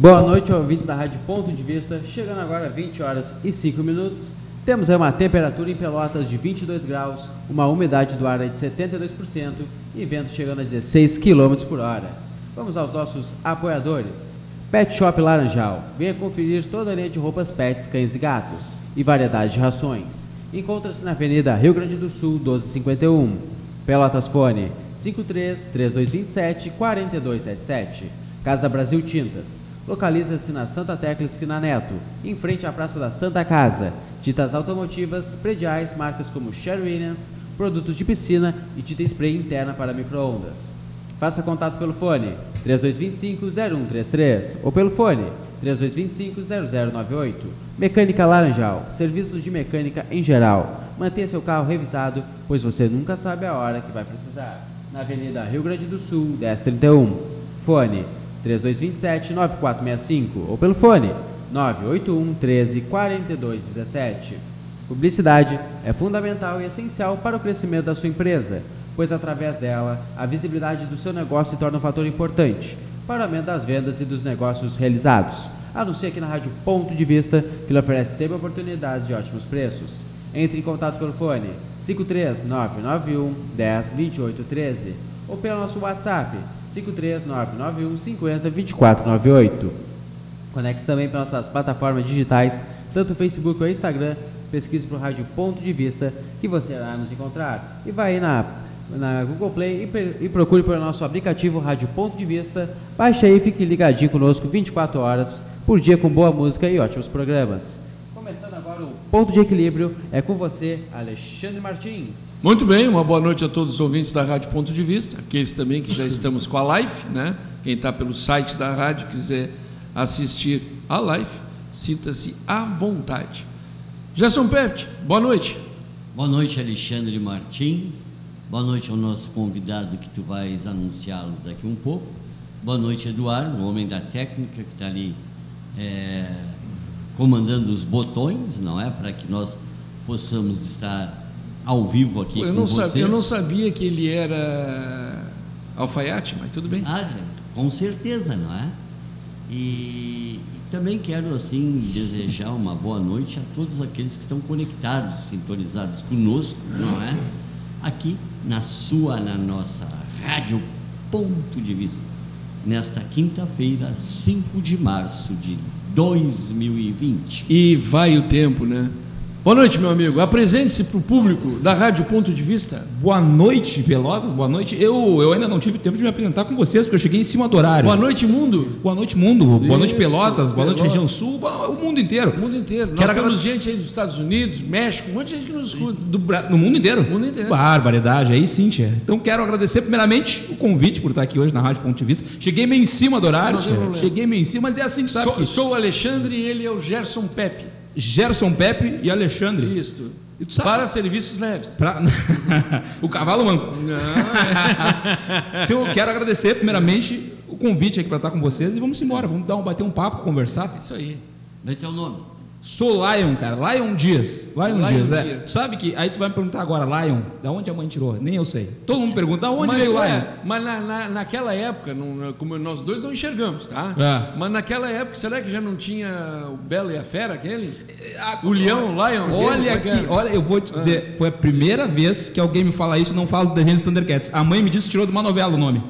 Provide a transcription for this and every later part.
Boa noite, ouvintes da Rádio Ponto de Vista. Chegando agora 20 horas e 5 minutos. Temos aí uma temperatura em Pelotas de 22 graus, uma umidade do ar de 72% e vento chegando a 16 km por hora. Vamos aos nossos apoiadores. Pet Shop Laranjal. Venha conferir toda a linha de roupas pets, cães e gatos e variedade de rações. Encontra-se na Avenida Rio Grande do Sul, 1251. Pelotas Fone 53 3227 4277. Casa Brasil Tintas localiza-se na Santa Tecla Esquina Neto, em frente à Praça da Santa Casa. Tintas automotivas, prediais, marcas como Sherwin Williams, produtos de piscina e tinta spray interna para microondas. Faça contato pelo fone 3225-0133 ou pelo fone 3225-0098. Mecânica Laranjal, serviços de mecânica em geral. Mantenha seu carro revisado, pois você nunca sabe a hora que vai precisar. Na Avenida Rio Grande do Sul, 1031. Fone 3227-9465 ou pelo fone 981 13 42 17. Publicidade é fundamental e essencial para o crescimento da sua empresa, pois através dela a visibilidade do seu negócio se torna um fator importante para o aumento das vendas e dos negócios realizados. Anuncie aqui na Rádio Ponto de Vista, que lhe oferece sempre oportunidades de ótimos preços. Entre em contato pelo fone 53991 10 28 13 ou pelo nosso WhatsApp 53991 50 2498. Conecte também para nossas plataformas digitais, tanto o Facebook ou Instagram. Pesquise para o Rádio Ponto de Vista que você irá nos encontrar. E vai aí na, na Google Play e, e procure pelo nosso aplicativo Rádio Ponto de Vista. Baixe aí e fique ligadinho conosco 24 horas por dia com boa música e ótimos programas. Começando agora o Ponto de Equilíbrio, é com você, Alexandre Martins. Muito bem, uma boa noite a todos os ouvintes da Rádio Ponto de Vista, aqueles também que já estamos com a live, né? Quem está pelo site da rádio quiser assistir a live, sinta-se à vontade. Gerson Pepe, boa noite. Boa noite, Alexandre Martins. Boa noite ao nosso convidado que tu vais anunciá-lo daqui um pouco. Boa noite, Eduardo, o homem da técnica que está ali é, comandando os botões, não é? Para que nós possamos estar ao vivo aqui eu com não vocês. Sabia, eu não sabia que ele era alfaiate, mas tudo bem. Ah, com certeza, não é? E, e também quero assim desejar uma boa noite a todos aqueles que estão conectados, sintonizados conosco, não é? Aqui na sua, na nossa rádio Ponto de Vista, nesta quinta-feira, 5 de março de 2020. E vai o tempo, né? Boa noite, meu amigo. Apresente-se para o público da Rádio Ponto de Vista. Boa noite, Pelotas. Boa noite. Eu, eu ainda não tive tempo de me apresentar com vocês, porque eu cheguei em cima do horário. Boa noite, mundo. Boa noite, mundo. Boa Isso, noite, Pelotas. Boa noite, região sul. O mundo inteiro. O mundo inteiro. Nós Quero temos agra- gente aí dos Estados Unidos, México, um monte de gente que nos escuta. Do, no mundo inteiro? mundo inteiro. Barbaridade, aí sim, tia. Então quero agradecer primeiramente o convite por estar aqui hoje na Rádio Ponto de Vista. Cheguei meio em cima do horário, Não. Cheguei meio em cima, mas é assim que sabe Sou, que sou o Alexandre e ele é o Gerson Pepe. Gerson Pepe e Alexandre. Isto. E Para serviços leves. Pra- o cavalo manco. Então, eu quero agradecer primeiramente o convite aqui para estar com vocês e vamos embora, vamos dar um, bater um papo, conversar. Isso aí. Dê teu nome. Sou Lion, cara, Lion Dias. Lion, Lion Dias, é. Dias. Sabe que aí tu vai me perguntar agora, Lion, da onde a mãe tirou? Nem eu sei. Todo mundo pergunta, da onde mas veio o é, Lion? mas na, na- naquela época, não- como nós dois não enxergamos, tá? É. Mas naquela época, será que já não tinha o Belo e a Fera, aquele? O Leão, o Lion? Olha é aqui, era? olha, eu vou te dizer, foi a primeira vez que alguém me fala isso e não do desenho dos Thundercats. A mãe me disse que tirou de uma novela o nome.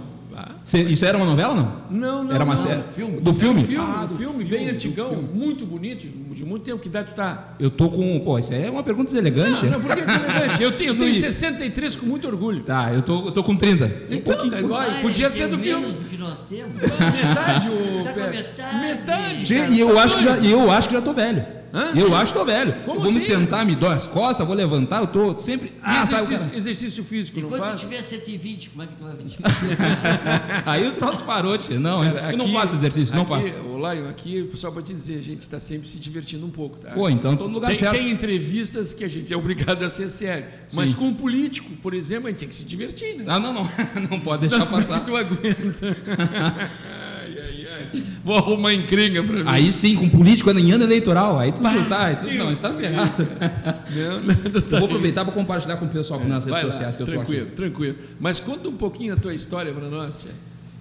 Cê- isso era uma novela não? Não, não. Era uma não. série? filme. Do filme? Um filme, Ah, um do filme bem antigão, muito bonito, de muito tempo. Que idade tu tá? Eu tô com. Pô, isso aí é uma pergunta deselegante. Não, por que deselegante? Eu tenho, eu Não tenho ia. 63 com muito orgulho. Tá, eu tô, eu tô com 30. Um Então, pouquinho- cara, igual, Ah, podia ele ser do filme. menos do que nós temos. Metade, o Tá com a Pepe. metade. Metade. Cara, e eu tá acho, que já, e eu acho que já tô velho. Hã? Eu acho que tô velho. Como eu vou me assim? sentar, me dói as costas, vou levantar, eu tô sempre. Ah, sabe o exercício, cara? exercício físico, não Quando faz? tiver 120, como é que tu vai? Aí o troço parou, tia. Não, eu não Aqui- faço exercício, não faço. Ô, Lion, aqui, só para te dizer, a gente está sempre se divertindo um pouco, tá? Pô, então tô no lugar tem, certo. tem entrevistas que a gente é obrigado a ser sério. Mas com um político, por exemplo, a gente tem que se divertir, né? Ah, não, não. Não pode Senão, deixar é passar. tu aguenta. Vou arrumar encrenca para mim. Aí sim, com político em ano eleitoral. Aí tu Pá, tá. Aí tu, não, Deus. tá ferrado. Não, não, tá vou aproveitar para compartilhar com o pessoal nas redes lá, sociais que eu tô tranquilo, aqui. tranquilo. Mas conta um pouquinho a tua história para nós, tia.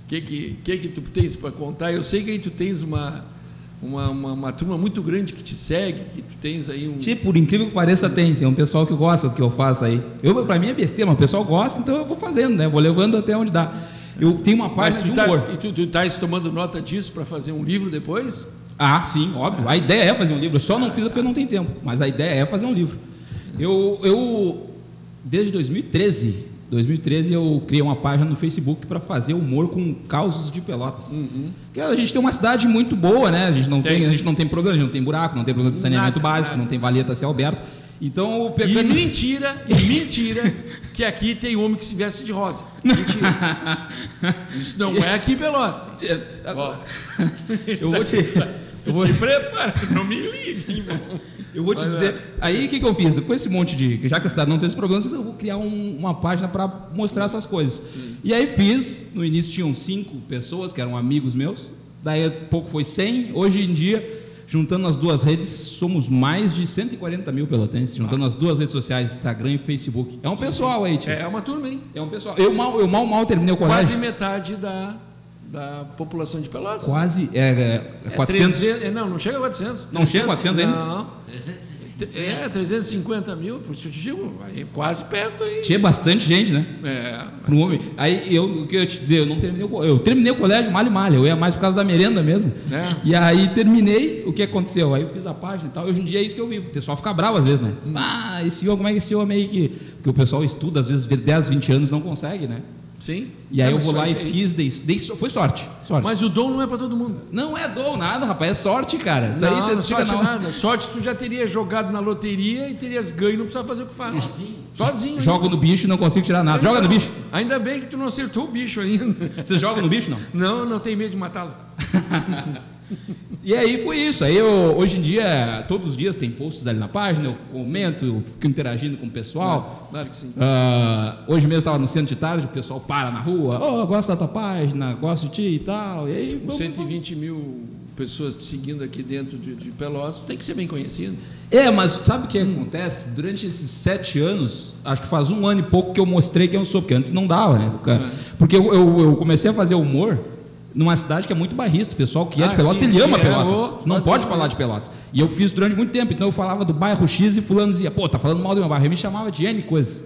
que, que, que, que tu tens para contar? Eu sei que aí tu tens uma, uma, uma, uma turma muito grande que te segue, que tu tens aí um. Tipo, por incrível que pareça, tem. Tem um pessoal que gosta do que eu faço aí. Eu, pra mim é besteira, mas o pessoal gosta, então eu vou fazendo, né? Vou levando até onde dá. Eu tenho uma página de humor. tá, e tu, tu estás tomando nota disso para fazer um livro depois? Ah, sim, óbvio. A ideia é fazer um livro. Eu só não fiz porque eu não tenho tempo. Mas a ideia é fazer um livro. Eu, eu desde 2013, 2013 eu criei uma página no Facebook para fazer humor com causos de Pelotas. Porque a gente tem uma cidade muito boa, né? A gente não tem, Tem. a gente não tem problema, a gente não tem buraco, não tem problema de saneamento Nada, básico, não tem valeta Céu Alberto. Então, eu E pegando- mentira, e mentira, que aqui tem homem que se veste de rosa. Mentira. Isso não é aqui em Pelotas. Ó, eu vou te eu vou, te prepara, não me liga, irmão. Eu vou te dizer. Aí o que, que eu fiz? Com esse monte de. Já que a cidade não tem esses problemas, eu vou criar um- uma página para mostrar essas coisas. E aí fiz. No início tinham cinco pessoas que eram amigos meus. Daí pouco foi 100. Hoje em dia, juntando as duas redes, somos mais de 140 mil pelotenses. Juntando as duas redes sociais, Instagram e Facebook. É um pessoal aí, tio. É uma turma, hein? É um pessoal. Eu mal, eu mal, mal terminei o colégio. Quase metade da, da população de Pelotas. Quase. É, é, é 400. 300, é, não, não chega a 400. Não chega a 400 ainda? Não. É, 350 mil, por isso eu te digo, aí quase perto aí. Tinha bastante gente, né? É, Para um homem. Aí eu, o que eu ia te dizer, eu não terminei o, eu terminei o colégio malho malha, eu ia mais por causa da merenda mesmo. É. E aí terminei, o que aconteceu? Aí eu fiz a página e tal, hoje em dia é isso que eu vivo. O pessoal fica bravo às vezes, né? Ah, esse homem, como é que esse homem aí que. Porque o pessoal estuda, às vezes vê 10, 20 anos não consegue, né? Sim. E aí É, eu vou lá e fiz, dei, dei, foi sorte. sorte. Mas o dom não é para todo mundo. não é dou nada, rapaz, é sorte, cara. Isso não, aí não chega sorte na nada. Sorte tu já teria jogado na loteria e terias ganho e não precisava fazer o que faz. Sozinho. Sozinho. Jogo no bicho e não consigo tirar nada. Joga no bicho. Ainda bem que tu não acertou o bicho ainda. Vocês jogam no bicho, não? Não, não tem medo de matá-lo. E aí foi isso. Aí eu, hoje em dia, todos os dias tem posts ali na página, eu comento, eu fico interagindo com o pessoal. Claro que sim. Ah, hoje mesmo estava no centro de tarde, o pessoal para na rua, oh, gosto da tua página, gosto de ti e tal. E aí, Com 120 mil pessoas te seguindo aqui dentro de, de Pelotas, tem que ser bem conhecido. É, mas sabe o que acontece? Durante esses sete anos, acho que faz um ano e pouco que eu mostrei quem eu sou, porque antes não dava, né? Porque eu, eu- eu comecei a fazer humor numa cidade que é muito barrista. O pessoal que é Ah, de Pelotas, sim, ele ama é, Pelotas. Tu não pode falar. de Pelotas. E eu fiz durante muito tempo. Então eu falava do bairro X e fulano dizia, pô, tá falando mal do meu bairro. Ele me chamava de N coisas.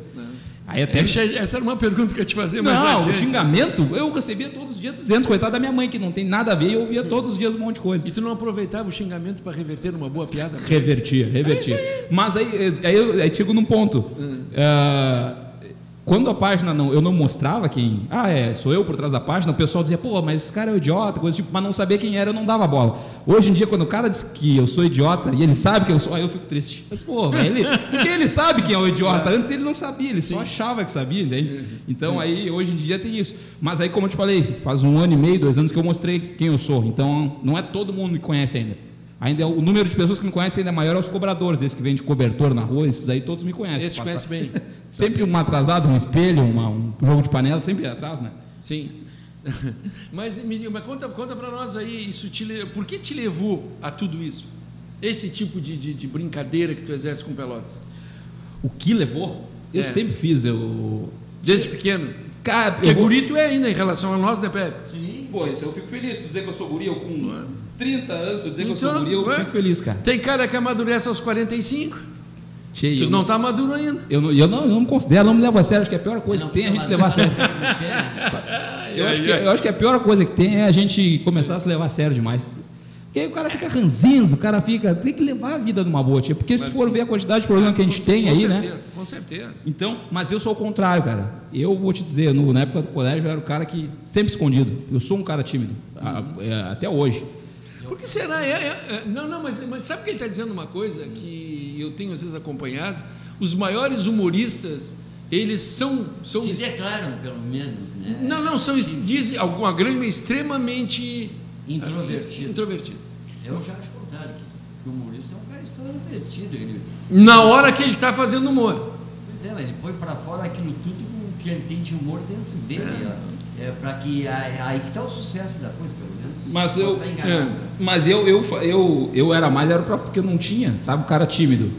Aí até... Essa essa era uma pergunta que eu te fazer, mas Não, o xingamento, eu recebia todos os dias 200, coitada da minha mãe, que não tem nada a ver, e eu ouvia todos os dias um monte de coisa. E tu não aproveitava o xingamento para reverter numa boa piada? Revertia, revertia. Mas aí, aí, eu, aí chego num ponto. Ah, quando a página não, eu não mostrava quem. Ah, é, sou eu por trás da página, o pessoal dizia, pô, mas esse cara é um idiota, coisa tipo, mas não sabia quem era, eu não dava bola. Hoje em dia, quando o cara diz que eu sou idiota e ele sabe que eu sou, aí eu fico triste. Mas, pô, ele, porque ele sabe quem é o idiota. Antes ele não sabia, ele só achava que sabia, entende? Então aí, hoje em dia tem isso. Mas aí, como eu te falei, faz um ano e meio, dois anos que eu mostrei quem eu sou. Então, não é todo mundo me conhece ainda. Ainda é o número de pessoas que me conhecem ainda é maior aos cobradores, esses que vendem cobertor na rua, esses aí todos me conhecem. Esse te Passa- conhece bem. Sempre um atrasado, um espelho, uma- um jogo de panela, sempre atrás, né? Sim. Mas, me diga, mas conta, conta para nós aí, isso te, por que te levou a tudo isso? Esse tipo de, de, de brincadeira que tu exerce com Pelotas? O que levou? Eu É. sempre fiz, eu. Desde pequeno? Cara, eu vou... guri tu é ainda em relação a nós, né, Pepe? Sim. Pô, isso eu fico feliz. Tu dizer que eu sou guri, eu com 30 anos, tu dizer que eu Então, sou guri, eu ué. fico feliz, cara. Tem cara que amadurece aos 45. Cheio. Tu não tá maduro ainda. Eu não, eu não, eu não me considero, não me levo a sério. Acho que é a pior coisa que tem é a gente levar a sério. Eu acho, que, eu acho que a pior coisa que tem é a gente começar a se levar a sério demais. Porque aí o cara fica ranzinzo, o cara fica. Tem que levar a vida numa boa, tia. Porque se tu for ver a quantidade de problema que a gente tem com aí, certeza, né? Com certeza. Então, mas eu sou o contrário, cara. Eu vou te dizer, no- na época do colégio eu era o cara que sempre escondido. Eu sou um cara tímido, a- é, até hoje. Por que será? É, é, é, não, não, mas, mas sabe que ele está dizendo uma coisa que eu tenho às vezes acompanhado? Os maiores humoristas, eles são. são Se declaram, pelo menos, né? não, não, são, dizem, alguma grande, mas extremamente Introvertido. introvertido. Eu já acho contrário, que o humorista é um cara extrovertido. Ele, Na hora que ele está fazendo humor. pois é, mas ele põe para fora aquilo tudo que ele tem de humor dentro dele. ó. É, para que é aí que está o sucesso da coisa, pelo. Mas eu- enganado. Mas eu, eu, eu, eu era mais, era pra, porque eu não tinha, sabe? O cara tímido.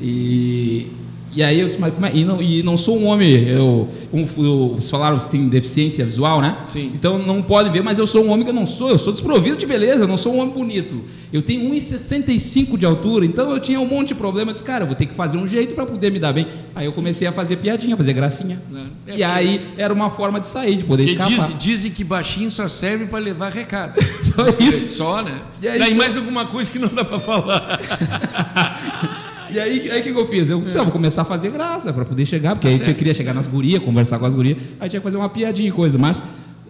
E E aí eu disse, mas como é? E não, e não sou um homem, eu, eu- vocês falaram que tem deficiência visual, né? Sim. Então não podem ver, mas eu sou um homem que eu não sou, eu sou desprovido de beleza, eu não sou um homem bonito. Eu tenho 1,65 de altura, então eu tinha um monte de problema. Eu disse, cara, eu vou ter que fazer um jeito para poder me dar bem. Aí eu comecei a fazer piadinha, fazer gracinha. É, e aí era uma forma de sair, de poder Porque escapar. dizem, dizem que baixinho só serve para levar recado. Só isso. Só, né? E aí, Daí então- mais alguma coisa que não dá para falar. E aí, aí o que, que eu fiz? Eu disse, ah, vou começar a fazer graça para poder chegar, porque aí eu queria chegar nas gurias, conversar com as gurias, aí tinha que fazer uma piadinha e coisa, mas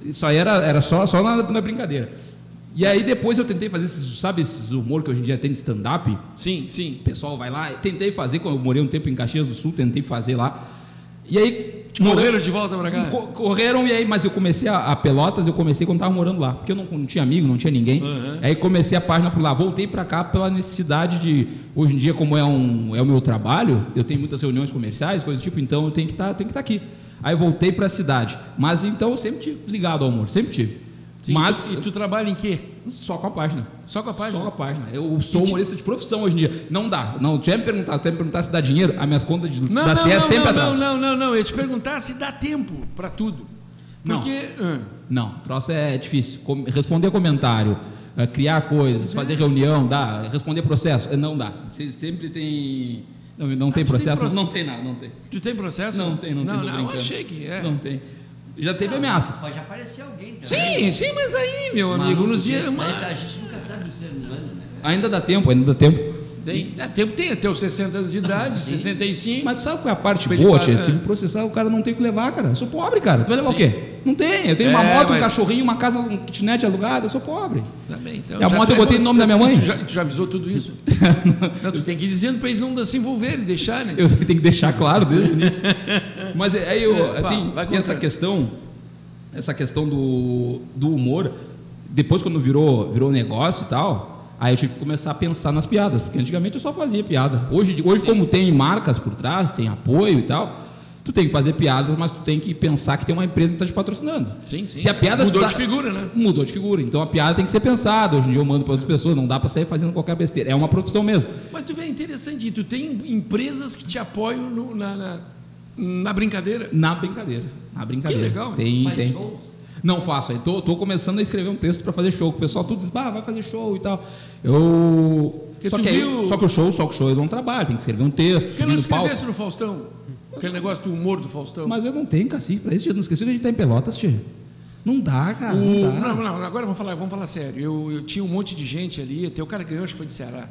isso aí era, era só, só na, na brincadeira. E aí depois eu tentei fazer esses, sabe, esses humor que hoje em dia tem de stand-up? Sim, sim. O pessoal vai lá, tentei fazer, quando eu morei um tempo em Caxias do Sul, tentei fazer lá. E aí. Morreram de volta para cá? Co- Correram e aí, mas eu comecei a, a Pelotas, eu comecei quando estava morando lá, porque eu não, não tinha amigo, não tinha ninguém. Aí comecei a página por lá, voltei para cá pela necessidade de hoje em dia como é um é o meu trabalho, eu tenho muitas reuniões comerciais, coisas do tipo, então eu tenho que estar, que estar aqui. Aí voltei para a cidade, mas então eu sempre tive ligado ao amor, sempre tive. Sim, mas E tu trabalha em quê? só com a página. Só com a página? Só com a página. Eu sou humorista de profissão hoje em dia. Não dá. Não, tu ia me perguntar, se tu ia me perguntar se dá dinheiro, as minhas contas de, Não, da não, CE é não, sempre não, não, não, não, não. Eu ia te perguntar se dá tempo para tudo. Não. Porque. ah, Não, o troço é difícil. Com- responder comentário, eh, criar coisas, fazer reunião, dá. Responder processo, eh, não dá. Você sempre tem. Não, não tem tu tem processo? processo? Não tem nada, não tem. tu tem processo? Não tem, não tem. Não, não, eu brincando. achei que é. Não tem. Já teve ameaças. Pode aparecer alguém também. Sim, sim, mas aí, meu Maluco amigo, nos dias. aí, A gente nunca sabe o ser humano, né? Ainda dá tempo, ainda dá tempo. Tem, é, tempo tem até os 60 anos de idade, 65. Mas tu sabe qual é a parte Ele boa, tia? é. Se me processar, o cara não tem o que levar, cara. Eu sou pobre, cara. Tu vai levar Sim. o quê? Não tem. Eu tenho uma É, moto, um mas- cachorrinho, uma casa, um kitnet alugado. Eu sou pobre. Tá bem, então, E a moto tu eu botei é- no nome da minha mãe? Tu já, tu já avisou tudo isso? não, tu tem que ir dizendo para eles não se envolverem, deixarem. Eu tenho que deixar claro desde o início. Mas é, aí eu, É, fala, tem, essa questão, essa questão do, do humor. Depois quando virou, virou negócio e tal, aí eu tive que começar a pensar nas piadas, porque antigamente eu só fazia piada. Hoje, hoje como tem marcas por trás, tem apoio e tal, tu tem que fazer piadas, mas tu tem que pensar que tem uma empresa que está te patrocinando. Sim, sim. Se a piada Mudou de figura, né? Mudou de figura. Então a piada tem que ser pensada. Hoje em dia eu mando para outras pessoas, não dá para sair fazendo qualquer besteira. É uma profissão mesmo. Mas tu vê, é interessante, tu tem empresas que te apoiam no- na, na, na brincadeira. Na brincadeira. Na brincadeira. Que legal, Tem, Faz tem. shows. Não faço, aí tô, tô começando a escrever um texto para fazer show. O pessoal tudo diz, bah, vai fazer show e tal. Eu. Só que, aí- viu- só que o show, só que o show eu não trabalho, tem que escrever um texto, que subir não no palco. escrevesse no Faustão? Aquele negócio do humor do Faustão. Mas eu não tenho cacique pra isso, tia. Não esqueci que a gente tá em Pelotas, tia. Não dá, cara. O- Não dá. não, não, agora vamos falar, vamos falar sério. Eu, eu tinha um monte de gente ali, até o cara que ganhou, acho que foi de Ceará.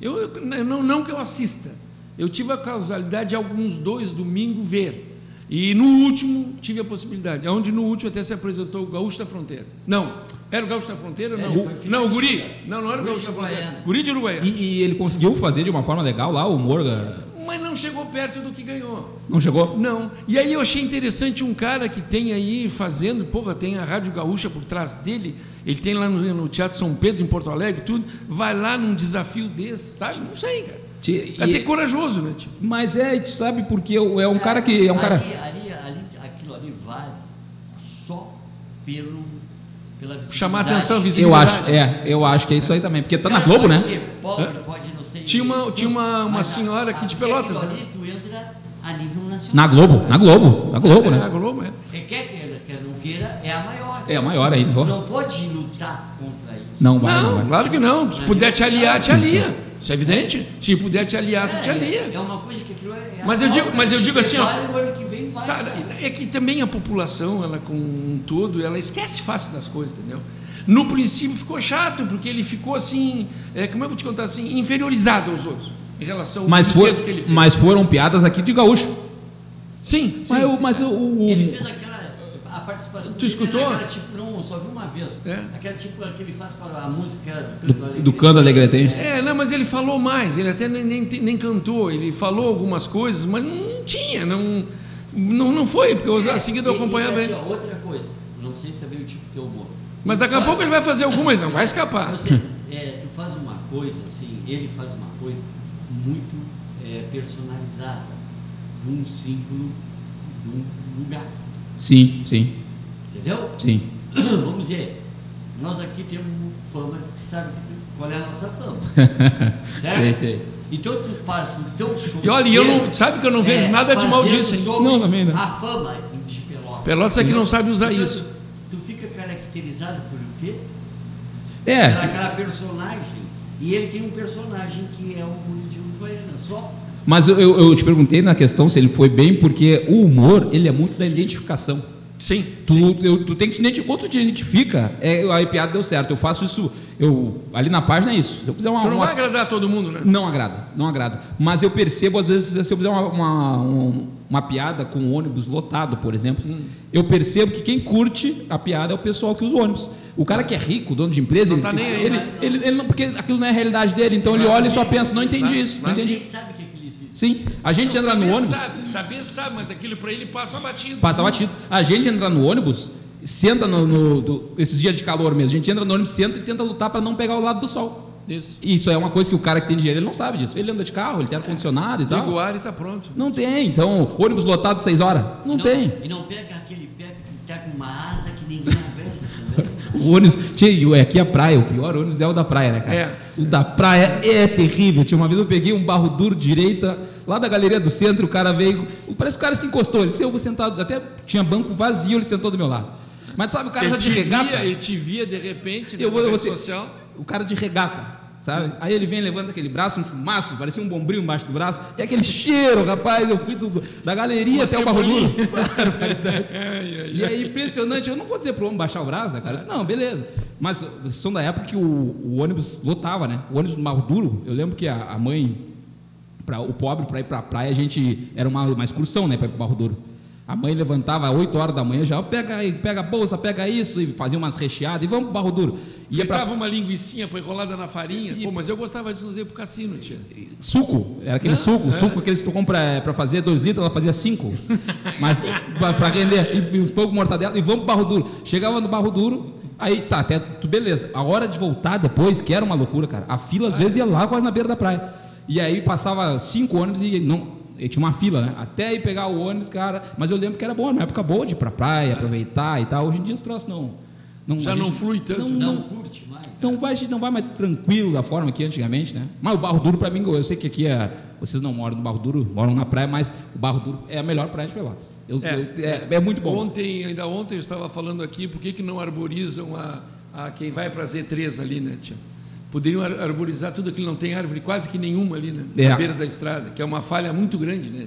Eu, eu- não, não que eu assista. Eu tive a causalidade de alguns dois domingos ver. E no último tive a possibilidade. Onde no último até se apresentou o Gaúcho da Fronteira. Não, era o Gaúcho da Fronteira? Não, Ele foi não, o Guri. Não, não era o Guri Gaúcho da Fronteira. Uruguaiana. Guri de Uruguaiana. E, e ele conseguiu fazer de uma forma legal lá, o eh, Mas não chegou perto do que ganhou. Não chegou? Não. E aí eu achei interessante um cara que tem aí fazendo, porra, tem a Rádio Gaúcha por trás dele, ele tem lá no, no Teatro São Pedro, em Porto Alegre, tudo, vai lá num desafio desse, sabe? Não sei, cara. Tia, É e- até corajoso, né? Tipo? Mas é, e tu sabe porque eu- é um cara que. É um cara. Ali, ali, ali, aquilo ali vale só pelo, pela visibilidade. Chamar atenção, Eu visibilidade. acho, é, eu acho que é isso aí também. Porque tá na Globo, pode né? ser pobre, pode não ser Tinha uma- tinha uma- uma senhora aqui de Pelotas, aquilo né? ali tu entra a nível nacional. Na Globo, na Globo, na Globo, É, né? a Globo, é. Você quer queira, quer não queira, é a maior. É a maior ainda. Não pode lutar contra. Não vai, não Não, vai. claro que não. Se puder te aliar, te alia. Isso é evidente. Se puder te aliar, tu te É, alia. é uma coisa que aquilo é. é a Mas eu digo- mas eu cara. digo assim, ó. Tá, é que também a população, ela com um todo, ela esquece fácil das coisas, entendeu? No princípio ficou chato, porque ele ficou assim, é, como eu vou te contar assim, inferiorizado aos outros, em relação ao Mas, for, que ele fez. mas foram piadas aqui de gaúcho. sim, sim, Mas, eu- sim. mas o, o- Ele fez aquela. Participação Tu escutou? era Aquela, tipo, não, só vi uma vez. É. Aquela tipo que ele faz com a música do do, canto do Cando Alegretense. É, não, mas ele falou mais, ele até nem, nem, nem cantou, ele falou algumas coisas, mas não tinha, não, não, não foi, porque eu, a seguida eu acompanhava e, ele. assim, ó, outra coisa, não sei também o tipo de teu humor. Mas daqui a pouco ele vai fazer alguma, ele não vai escapar. Você, é, tu faz uma coisa assim, ele faz uma coisa muito é, personalizada de um símbolo de um lugar. Sim, sim, Entendeu? sim. Vamos dizer, nós aqui temos fama de que sabe qual é a nossa fama. Sei, certo? sei. Então tu passa o teu show. E olha, eu não- sabe que eu não vejo é, nada de mal disso, hein? Não, também não. A fama de Pelotas. Pelotas é que não sabe usar Então, isso. Tu, tu fica caracterizado por o quê? É, Pela aquela personagem. E ele tem um personagem que é o Murilo de Uruguaiana. Só. Mas eu, eu- te perguntei na questão se ele foi bem, porque o humor, ele é muito da identificação. Sim. Tu, eu- tu tem que te identificar. Quando tu te identifica, é, a piada deu certo. Eu faço isso, eu ali na página é isso. Se eu fizer uma, Tu não uma- vai agradar todo mundo, né? Não agrada, não agrada. Mas eu percebo, às vezes, se eu fizer uma, uma, um- uma piada com um ônibus lotado, por exemplo, Hum. eu percebo que quem curte a piada é o pessoal que usa o ônibus. O cara que é rico, dono de empresa, Não ele, tá nem aí, ele, né? ele- ele não, porque aquilo não é a realidade dele, então ele olha e só pensa, não entendi isso, não entendi. Sabe Sim, a gente entra no ônibus, Sabe, saber sabe, mas aquilo pra ele passa batido. passa batido. A gente entra no ônibus, senta no, no- do- esses dias de calor mesmo, a gente entra no ônibus, senta e tenta lutar para não pegar o lado do sol. Isso. Isso é uma coisa que o cara que tem dinheiro, ele não sabe disso. Ele anda de carro, ele tem ar-condicionado e tal. Liga o ar e tá pronto. Não tem, então, ônibus lotado seis horas? Não, E tem. E não pega aquele pé que tá com uma asa O ônibus, tinha, e aqui a praia, o pior ônibus é o da praia, né, cara? É. O da praia é terrível. Tinha uma vez eu peguei um barro duro direita, lá da galeria do centro, o cara veio, parece que o cara se encostou, ele disse, eu vou sentado, até tinha banco vazio, ele sentou do meu lado. Mas sabe, o cara Ele já de te, regata, via, ele te via de repente eu vou, eu vou social. o cara de regata, sabe? Aí ele vem, levanta aquele braço, um fumaço, parecia um bombril embaixo do braço, e aquele cheiro, rapaz, eu fui do- da galeria Uma até o barro duro. cebolinha. E é impressionante, eu não vou dizer pro homem baixar o braço, né, cara? Eu disse, não, beleza. Mas vocês são da época que o, o ônibus lotava, né? O ônibus do Barro Duro, eu lembro que a, a mãe, pra, o pobre, para ir pra praia, a gente. Era uma, uma excursão, né, para ir pro Barro Duro. A mãe levantava às 8 horas da manhã já, pega, aí, pega a bolsa, pega isso, e fazia umas recheadas, e vamos pro Barro Duro. Ia pra Ficava uma linguicinha põe enrolada na farinha. Pô, mas eu gostava disso ir pro cassino, tia. suco, era aquele suco, suco aqueles que tu compra para fazer 2 litros, ela fazia 5. Mas para render, e, e uns poucos mortadela, e vamos pro Barro Duro. Chegava no Barro Duro, aí tá, até tu, beleza. A hora de voltar depois, que era uma loucura, cara. A fila às vezes ia lá quase na beira da praia. E aí passava cinco ônibus e não. E tinha uma fila, né? Até ir pegar o ônibus, cara. Mas eu lembro que era bom, na época boa de ir pra praia, aproveitar e tal. Hoje em dia os troços não. não Já não flui tanto, Não, né? Não não, curte mais. não vai, a gente não vai mais tranquilo da forma que antigamente, né? Mas o Barro Duro, para mim, eu sei que aqui é, vocês não moram no Barro Duro, moram na praia, mas o Barro Duro é a melhor praia de Pelotas. Eu- É, eu- é, é muito bom. Ontem, ainda ontem eu estava falando aqui, por que, que não arborizam a, a quem vai para Z3 ali, né, tia? Poderiam ar- arborizar tudo aquilo, não tem árvore quase que nenhuma ali, né? É. Na beira da estrada, que é uma falha muito grande, né?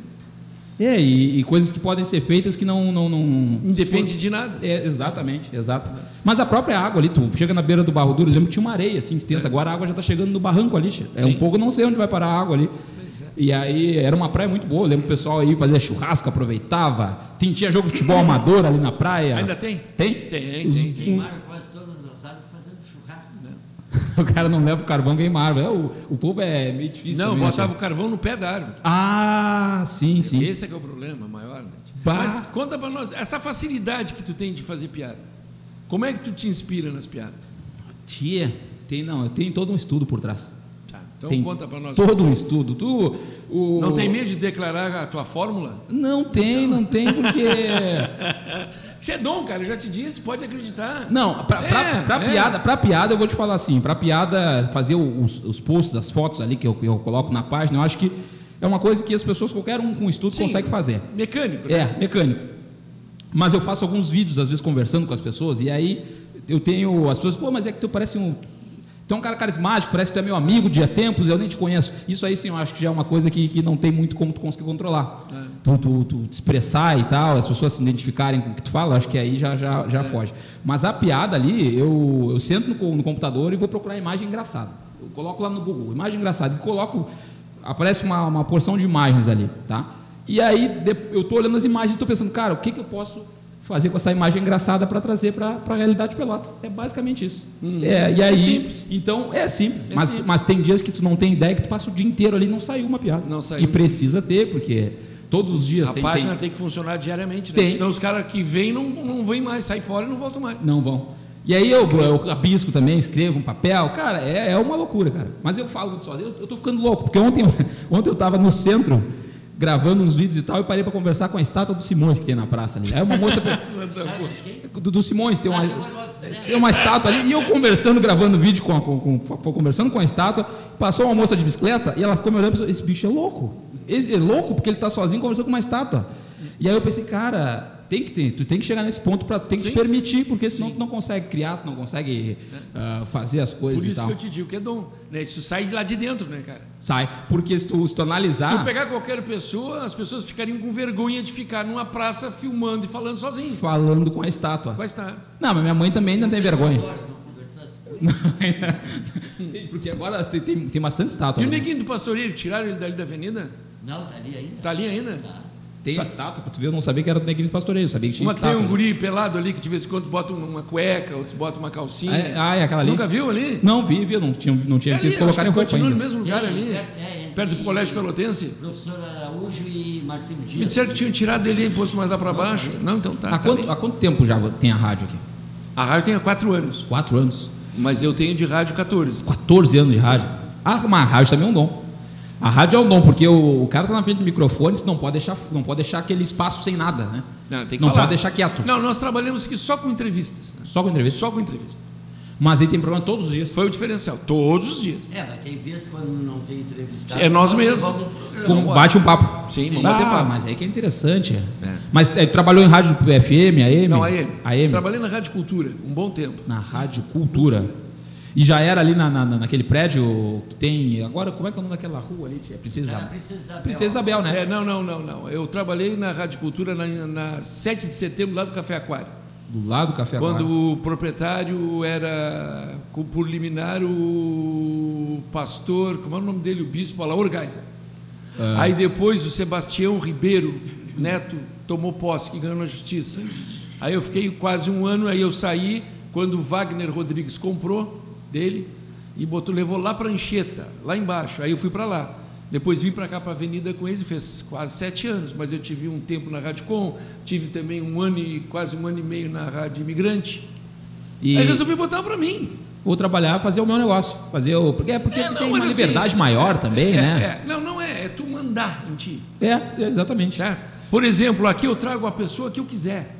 É, e, e coisas que podem ser feitas que não. não, não Independe de nada. É, exatamente, exato. Mas a própria água ali, tu chega na beira do Barro Duro, eu lembro que tinha uma areia assim extensa, agora a água já está chegando no barranco ali. É um É. Sim. pouco, eu não sei onde vai parar a água ali. É. E aí era uma praia muito boa, eu lembro o pessoal aí fazia churrasco, aproveitava. Tinha, tinha jogo de futebol amador ali na praia. Ainda tem? Tem? Tem, Os- tem. Queimaram quase todas as árvores fazendo churrasco. Né? O cara não leva o carvão queimar. É, o, o povo é meio difícil. Não, também, né, botava o carvão no pé da árvore. Ah, sim, sim. Esse é que é o problema maior, né? Bah. Mas conta para nós, essa facilidade que tu tem de fazer piada, como é que tu te inspira nas piadas? Tia, tem não, tem todo um estudo por trás. Tá, então tem conta para nós. Todo um estudo. Tu, o... Não tem medo de declarar a tua fórmula? Não tem, não tem, porque. Isso é dom, cara, eu já te disse, pode acreditar. Não, pra, pra, É, pra é. piada, pra piada eu vou te falar assim, pra piada fazer os, os posts, as fotos ali que eu, eu coloco na página, eu acho que é uma coisa que as pessoas, qualquer um com estudo, Sim. consegue fazer. Mecânico, né? É, mecânico. Mas eu faço alguns vídeos, às vezes, conversando com as pessoas, e aí eu tenho. As pessoas, pô, mas é que tu parece um. Tu é um cara carismático, parece que tu é meu amigo de há tempos, eu nem te conheço. Isso aí sim, eu acho que já é uma coisa que, que não tem muito como tu conseguir controlar. É. Tu, tu, tu te expressar e tal, as pessoas se identificarem com o que tu fala, acho que aí já, já, É. já foge. Mas a piada ali, eu, eu sento no, no computador e vou procurar imagem engraçada. Eu coloco lá no Google, imagem engraçada, e coloco. Aparece uma, uma porção de imagens ali, tá? E aí eu estou olhando as imagens e estou pensando, cara, o que, que eu posso fazer com essa imagem engraçada para trazer para a realidade de Pelotas? É basicamente isso. É, e aí, É simples. Então, é simples. É mas, simples. mas tem dias que tu não tem ideia que tu passa o dia inteiro ali e não saiu uma piada. Não saiu. E precisa ter, porque todos os dias A tem, página tem- tem... que funcionar diariamente, né? Tem. Senão os caras que vêm não, não vêm mais, saem fora e não voltam mais. Não vão. E aí eu, eu rabisco também, escrevo um papel. Cara, é, é uma loucura, cara. Mas eu falo muito sozinho. Eu, eu tô ficando louco, porque ontem, ontem eu estava no centro gravando uns vídeos e tal, e parei para conversar com a estátua do Simões que tem na praça ali. Aí uma moça. Do, do Simões tem uma. Tem uma estátua ali, e eu conversando, gravando vídeo com, a, com, com, conversando com a estátua, passou uma moça de bicicleta e ela ficou me olhando e pensou, esse bicho é louco. Esse é louco porque ele está sozinho conversando com uma estátua. E aí eu pensei, cara, tem que ter, tu tem que chegar nesse ponto para tem que te permitir, porque senão Sim. tu não consegue criar, tu não consegue uh, fazer as coisas Por isso e tal. que eu te digo que é dom, né? Isso sai de lá de dentro, né, cara? Sai, porque se tu, se tu analisar... Se tu pegar qualquer pessoa, as pessoas ficariam com vergonha de ficar numa praça filmando e falando sozinho. Falando com a estátua. Com a estátua. Não, mas minha mãe também não tem vergonha. porque agora tem, tem, tem bastante estátua. E o neguinho do pastoreiro, tiraram ele dali da avenida? Não, tá ali ainda. Tá ali ainda? Tá. Tem a estátua, tu ver, eu não sabia que era do Neguinho do Pastoreio, sabia que tinha uma estátua. tem um guri pelado ali que de vez em quando bota uma cueca, outros bota uma calcinha. É, ah, é aquela ali? Nunca viu ali? Não, vi, vi, não tinha, não tinha é visto eles colocarem roupa continua ainda. no mesmo lugar É, ali, é, é, perto do Colégio Pelotense. Professor Araújo e Marcelo Me Dias. disseram que tinham tirado ele e posto mais lá para baixo. Não, então tá. Há tá quanto, há quanto tempo já tem a rádio aqui? A rádio tem há quatro anos, Quatro anos. mas eu tenho de rádio 14. 14 anos de rádio. Ah, mas a rádio também é um dom. A rádio é um dom, porque o, o cara tá na frente do microfone, não pode deixar, não pode deixar aquele espaço sem nada, né? Não, tem que não falar. pode deixar quieto. Não, nós trabalhamos aqui só com entrevistas. né? Só com entrevista. Só com entrevista. Mas aí tem programa todos os dias. Foi o diferencial, todos os dias. É, mas tem vezes quando não tem entrevistado. É nós mesmos. o bate um papo. Sim, vamos ah, bater papo. Mas aí que é interessante. É. Mas é, trabalhou em rádio FM, AM? Não, aí. AM. Trabalhei na Rádio Cultura um bom tempo. Na Rádio Cultura. E já era ali na, na- na- naquele prédio que tem. Agora, como é que é o nome daquela rua ali? tia? Princesa Isabel. Princesa Isabel. Princesa Isabel, né? É, não, não, não, não. Eu trabalhei na Rádio Cultura na, na 7 de setembro, lá do Café Aquário. Do lado do Café Quando Aquário. o proprietário era, por liminar, o pastor, como é o nome dele? O bispo Alaor Geiser. Ah. Aí depois o Sebastião Ribeiro Neto tomou posse, que ganhou na justiça. Aí eu fiquei quase um ano, aí eu saí, quando o Wagner Rodrigues comprou dele e botou, levou lá para Anchieta, lá embaixo. Aí eu fui para lá. Depois vim para cá, para a Avenida com eles, fez quase sete anos, mas eu tive um tempo na Rádio Com, tive também um ano e quase um ano e meio na Rádio Imigrante. E Aí resolvi botar para mim. vou trabalhar, fazer o meu negócio. Fazer o. Porque, é porque É, tu não, tem uma assim, liberdade maior também, É, né? é. Não, não é, é tu mandar em ti. É, exatamente. Por exemplo, aqui eu trago a pessoa que eu quiser.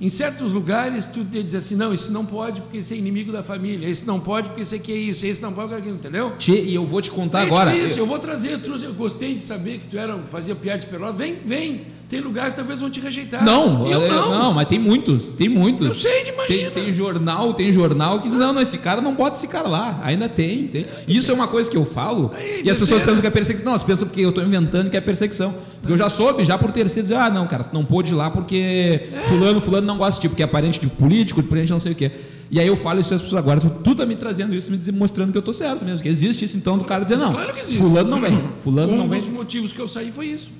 Em certos lugares, tu diz assim, não, isso não pode porque esse é inimigo da família, esse não pode porque esse aqui é isso, esse não pode porque aquilo, entendeu? Tchê, e eu vou te contar é agora. difícil, eu- eu vou trazer, eu, trouxe, eu gostei de saber que tu era, fazia piada de pelota, vem, vem, tem lugares que talvez vão te rejeitar. Não, eu eu- não. mas tem muitos, tem muitos. Eu sei, Tem, imagina. tem jornal, tem jornal que não, não, esse cara não bota esse cara lá. Ainda tem, tem. Isso é uma coisa que eu falo Aí, e as pessoas pensam que é perseguição. Não, as pessoas pensam que eu estou inventando que é perseguição. Porque eu já soube, já por terceiro, dizer, ah, não, cara, tu não pôde ir lá porque É. fulano, fulano não gosta de ti, porque é parente de político, de parente não sei o quê. E aí eu falo isso às pessoas agora, tu, tu tá me trazendo isso, me diz- mostrando que eu tô certo mesmo, que existe isso, então do cara dizer, não, Claro que existe. fulano não vem, fulano um não vem. dos motivos que eu saí foi isso.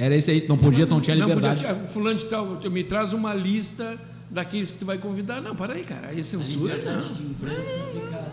Era esse aí, não podia, não tinha liberdade. podia, fulano de tal, me traz uma lista daqueles que tu vai convidar. Não, para aí, cara, aí é censura. Não. de imprensa fica.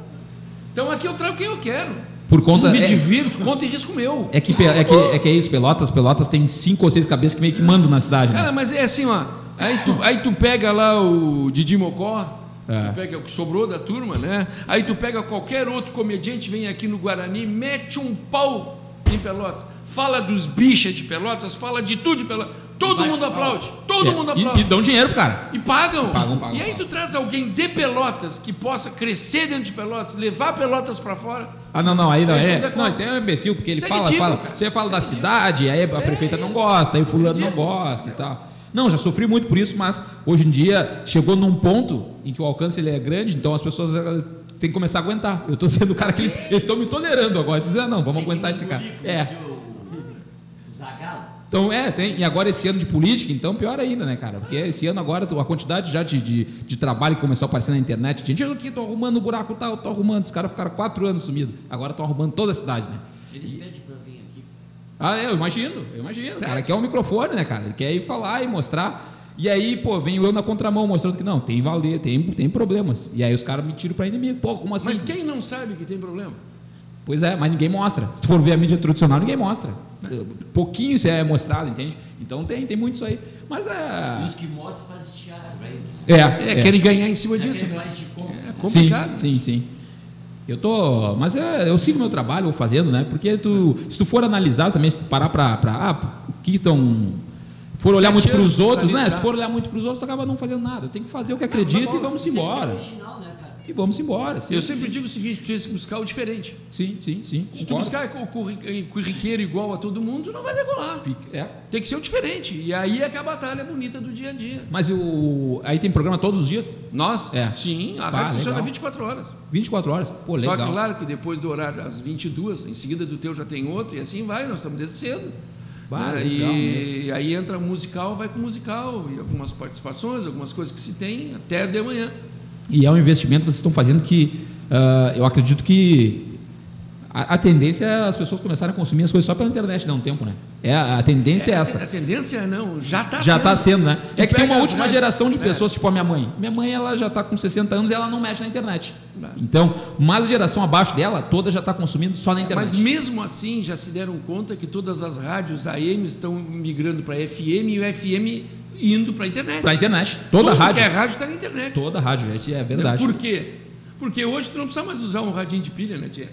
Então aqui eu trago quem eu quero. Por conta. me é- divirto, conta em risco meu. É que, é, que, é que é isso, Pelotas, Pelotas tem cinco ou seis cabeças que meio que mandam na cidade, né? Cara, mas é assim, ó. Aí tu, aí tu pega lá o Didi Mocó, É. tu pega o que sobrou da turma, né? Aí tu pega qualquer outro comediante, vem aqui no Guarani, mete um pau em Pelotas. Fala dos bichas de Pelotas, fala de tudo de Pelotas. Todo mundo aplaude. Todo É, mundo e- aplaude. E, dão dinheiro pro cara. E pagam. Pagam, pagam, e aí pagam. tu traz alguém de Pelotas que possa crescer dentro de Pelotas, levar Pelotas para fora. Ah, não, não, aí não é. não Não, isso aí é um imbecil, porque ele Isso é fala, ridículo, fala. cara. Você fala Isso da é cidade, aí a prefeita não isso. gosta, aí fulano não gosta e tal. Não, já sofri muito por isso, mas hoje em dia chegou num ponto em que o alcance ele é grande, então as pessoas têm que começar a aguentar. Eu tô sendo o cara que eles eles estão me tolerando agora. Vocês dizem, ah, não, vamos aguentar esse cara. É. Então, é, tem. E agora esse ano de política, então pior ainda, né, cara? Porque esse ano agora a quantidade já de, de, de trabalho que começou a aparecer na internet, gente, eu aqui tô arrumando o buraco tal, tô arrumando. Os caras ficaram quatro anos sumidos. Agora estão arrumando toda a cidade, né? Eles pedem para vir aqui. Ah, é, eu imagino, eu imagino. O cara quer um microfone, né, cara? Ele quer ir falar e mostrar. E aí, pô, venho eu na contramão mostrando que não, tem valer, tem, tem problemas. E aí os caras me tiram pra inimigo. Pô, como assim? Mas quem não sabe que tem problema? Pois é, mas ninguém mostra. Se tu for ver a mídia tradicional, ninguém mostra. Pouquinho isso é mostrado, entende? Então tem, tem muito isso aí. Mas E é. os que mostram fazem teatro ainda. É, É, querem ganhar em cima É disso, né? faz de conta. É Sim, complicado. sim, sim. Eu tô. Mas é, eu sigo meu trabalho, vou fazendo, né? Porque tu, se tu for analisar também, se tu parar pra. pra ah, o que estão for olhar muito para os outros, né? Se for olhar muito para os outros, tu acaba não fazendo nada. Tem que fazer o que acredita e vamos embora. Original, né? E vamos embora. Sim, Eu sempre digo o seguinte: tu que buscar o diferente. Sim, sim, sim. Se tu buscar o curri- curriqueiro igual a todo mundo, não vai decolar. É. Tem que ser o diferente. E aí é que a batalha é bonita do dia a dia. Mas o... aí tem programa todos os dias? Nós? É. Sim, a Ah, rádio funciona legal. 24 horas. 24 horas. Pô, Só legal. que, claro, que depois do horário às 22, em seguida do teu já tem outro, e assim vai, nós estamos desde cedo. Bah, Né? e aí entra musical, vai com musical, e algumas participações, algumas coisas que se tem até de manhã. E é um investimento que vocês estão fazendo que ah, eu acredito que a, a tendência é as pessoas começarem a consumir as coisas só pela internet, não um tempo, né? É, a, a tendência é, essa. A tendência não, já está já está sendo, né? Tu É que tem uma última rádios, geração de é. pessoas, tipo a minha mãe. Minha mãe, ela já está com 60 anos e ela não mexe na internet. Não. Então, mas a geração abaixo dela, toda já está consumindo só na internet. Mas mesmo assim já se deram conta que todas as rádios AM estão migrando para FM e o FM indo para a internet. Pra internet. Toda Tudo rádio. que é rádio está na internet. Toda rádio, é, verdade. Por quê? Porque hoje tu não precisa mais usar um radinho de pilha, né, tia?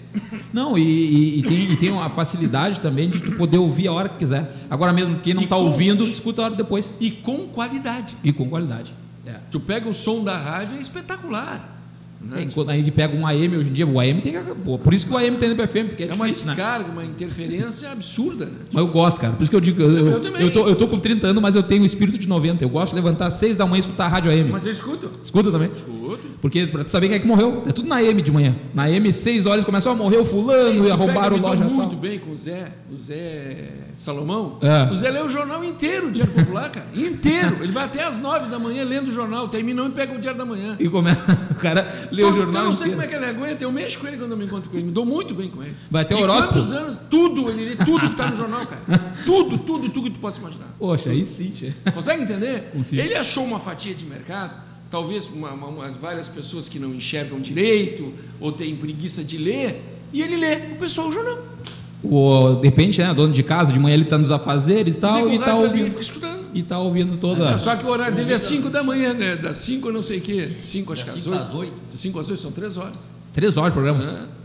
Não, e, e- e tem, e tem uma facilidade também de tu poder ouvir a hora que quiser. Agora mesmo, quem não está ouvindo, escuta a hora depois. E com qualidade. E com qualidade. É. Tu pega o som da rádio, é espetacular. Né? enquanto aí pega um AM hoje em dia, o AM tem que. por isso que o AM tem no FM, porque é, É uma difícil, né? descarga, uma interferência absurda, né? Mas eu gosto, cara. Por isso que eu digo, eu, Eu também. eu, tô, eu tô com 30 anos, mas eu tenho o espírito de 90. Eu gosto de levantar às 6 da manhã e escutar a rádio AM. Mas eu escuto. Escuta também. Escuto. Porque pra tu saber quem é que morreu, é tudo na AM de manhã. Na AM, 6 horas, começou a morrer o fulano e arrombaram pega, eu me loja dou tal. muito bem com o Zé, o Zé Salomão. É. O Zé lê o jornal inteiro, o Diário Popular, cara. Inteiro. Ele vai até às nove da manhã lendo o jornal, terminou e pega o Diário da Manhã. E como é, o cara lê o Eu- jornal Eu não sei inteiro. como é que ele aguenta, eu mexo com ele quando eu me encontro com ele, me dou muito bem com ele. Vai ter horóscopo? quantos anos? Tudo, ele lê tudo que está no jornal, cara. Tudo, tudo, tudo que tu possa imaginar. Poxa, aí sim, tia. Consegue entender? Consigo. Ele achou uma fatia de mercado, talvez uma, uma- umas várias pessoas que não enxergam direito ou têm preguiça de ler, e ele lê o pessoal o jornal. O, de repente, né, dono de casa, de manhã ele tá nos afazeres e tal, e tá ouvindo. fica escutando. E tá ouvindo toda. Só que o horário dele é 5 da manhã, né? Das 5 não sei o quê. 5 acho que Das às cinco 8. às oito. Das 5 às 8 são 3 horas. Três horas de programa.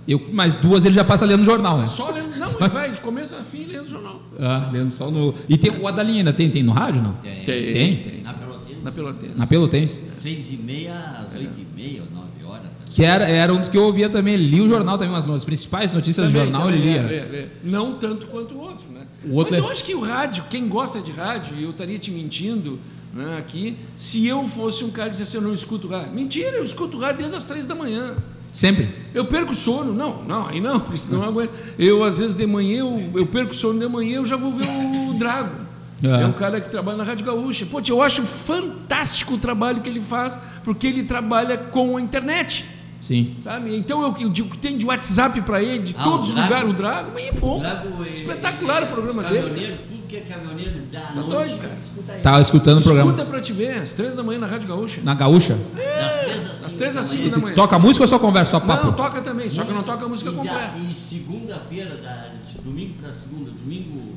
Eu, mais duas ele já passa lendo o jornal, né? Só lendo. Não, ele vai de começo a fim lendo o jornal. Ah, lendo só no. E tem o Adalinha ainda tem, tem no rádio, não? Tem. Tem? tem. Na Pelotense, Na Pelotense. Na Pelotense. seis e meia às oito e meia ou nove horas. tá? Que era, era um dos que eu ouvia também. Ele lia o jornal também, umas as principais notícias do Também, jornal também, ele lia. é, é, é. Não tanto quanto o? O outro Mas é- eu acho que o rádio, quem gosta de rádio, e eu estaria te mentindo né, aqui, se eu fosse um cara que dissesse eu não escuto rádio. Mentira, eu escuto rádio desde as três da manhã. Sempre. Eu perco o sono. Não, não, aí não, porque senão eu aguento. Eu, às vezes, de manhã, eu, eu perco o sono de manhã, eu já vou ver o Drago. É. É. um cara que trabalha na Rádio Gaúcha. Pô, eu acho fantástico o trabalho que ele faz, porque ele trabalha com a internet. Sim. Sabe? Então eu, eu digo que tem de WhatsApp para ele, de Ah, todos os lugares, o Drago, bem bom. Drago, é- Espetacular o programa dele. tudo que é caminhoneiro dá à Tá noite, doido, cara. Escuta aí. Tava escutando o programa. Escuta pra te ver, às três da manhã na Rádio Gaúcha. Na gaúcha. Das três às três às da cinco manhã. da manhã. Toca música ou só conversa, só papo? Não, toca também, só que não toca música e da- completa. E segunda-feira, da- de domingo para segunda, domingo,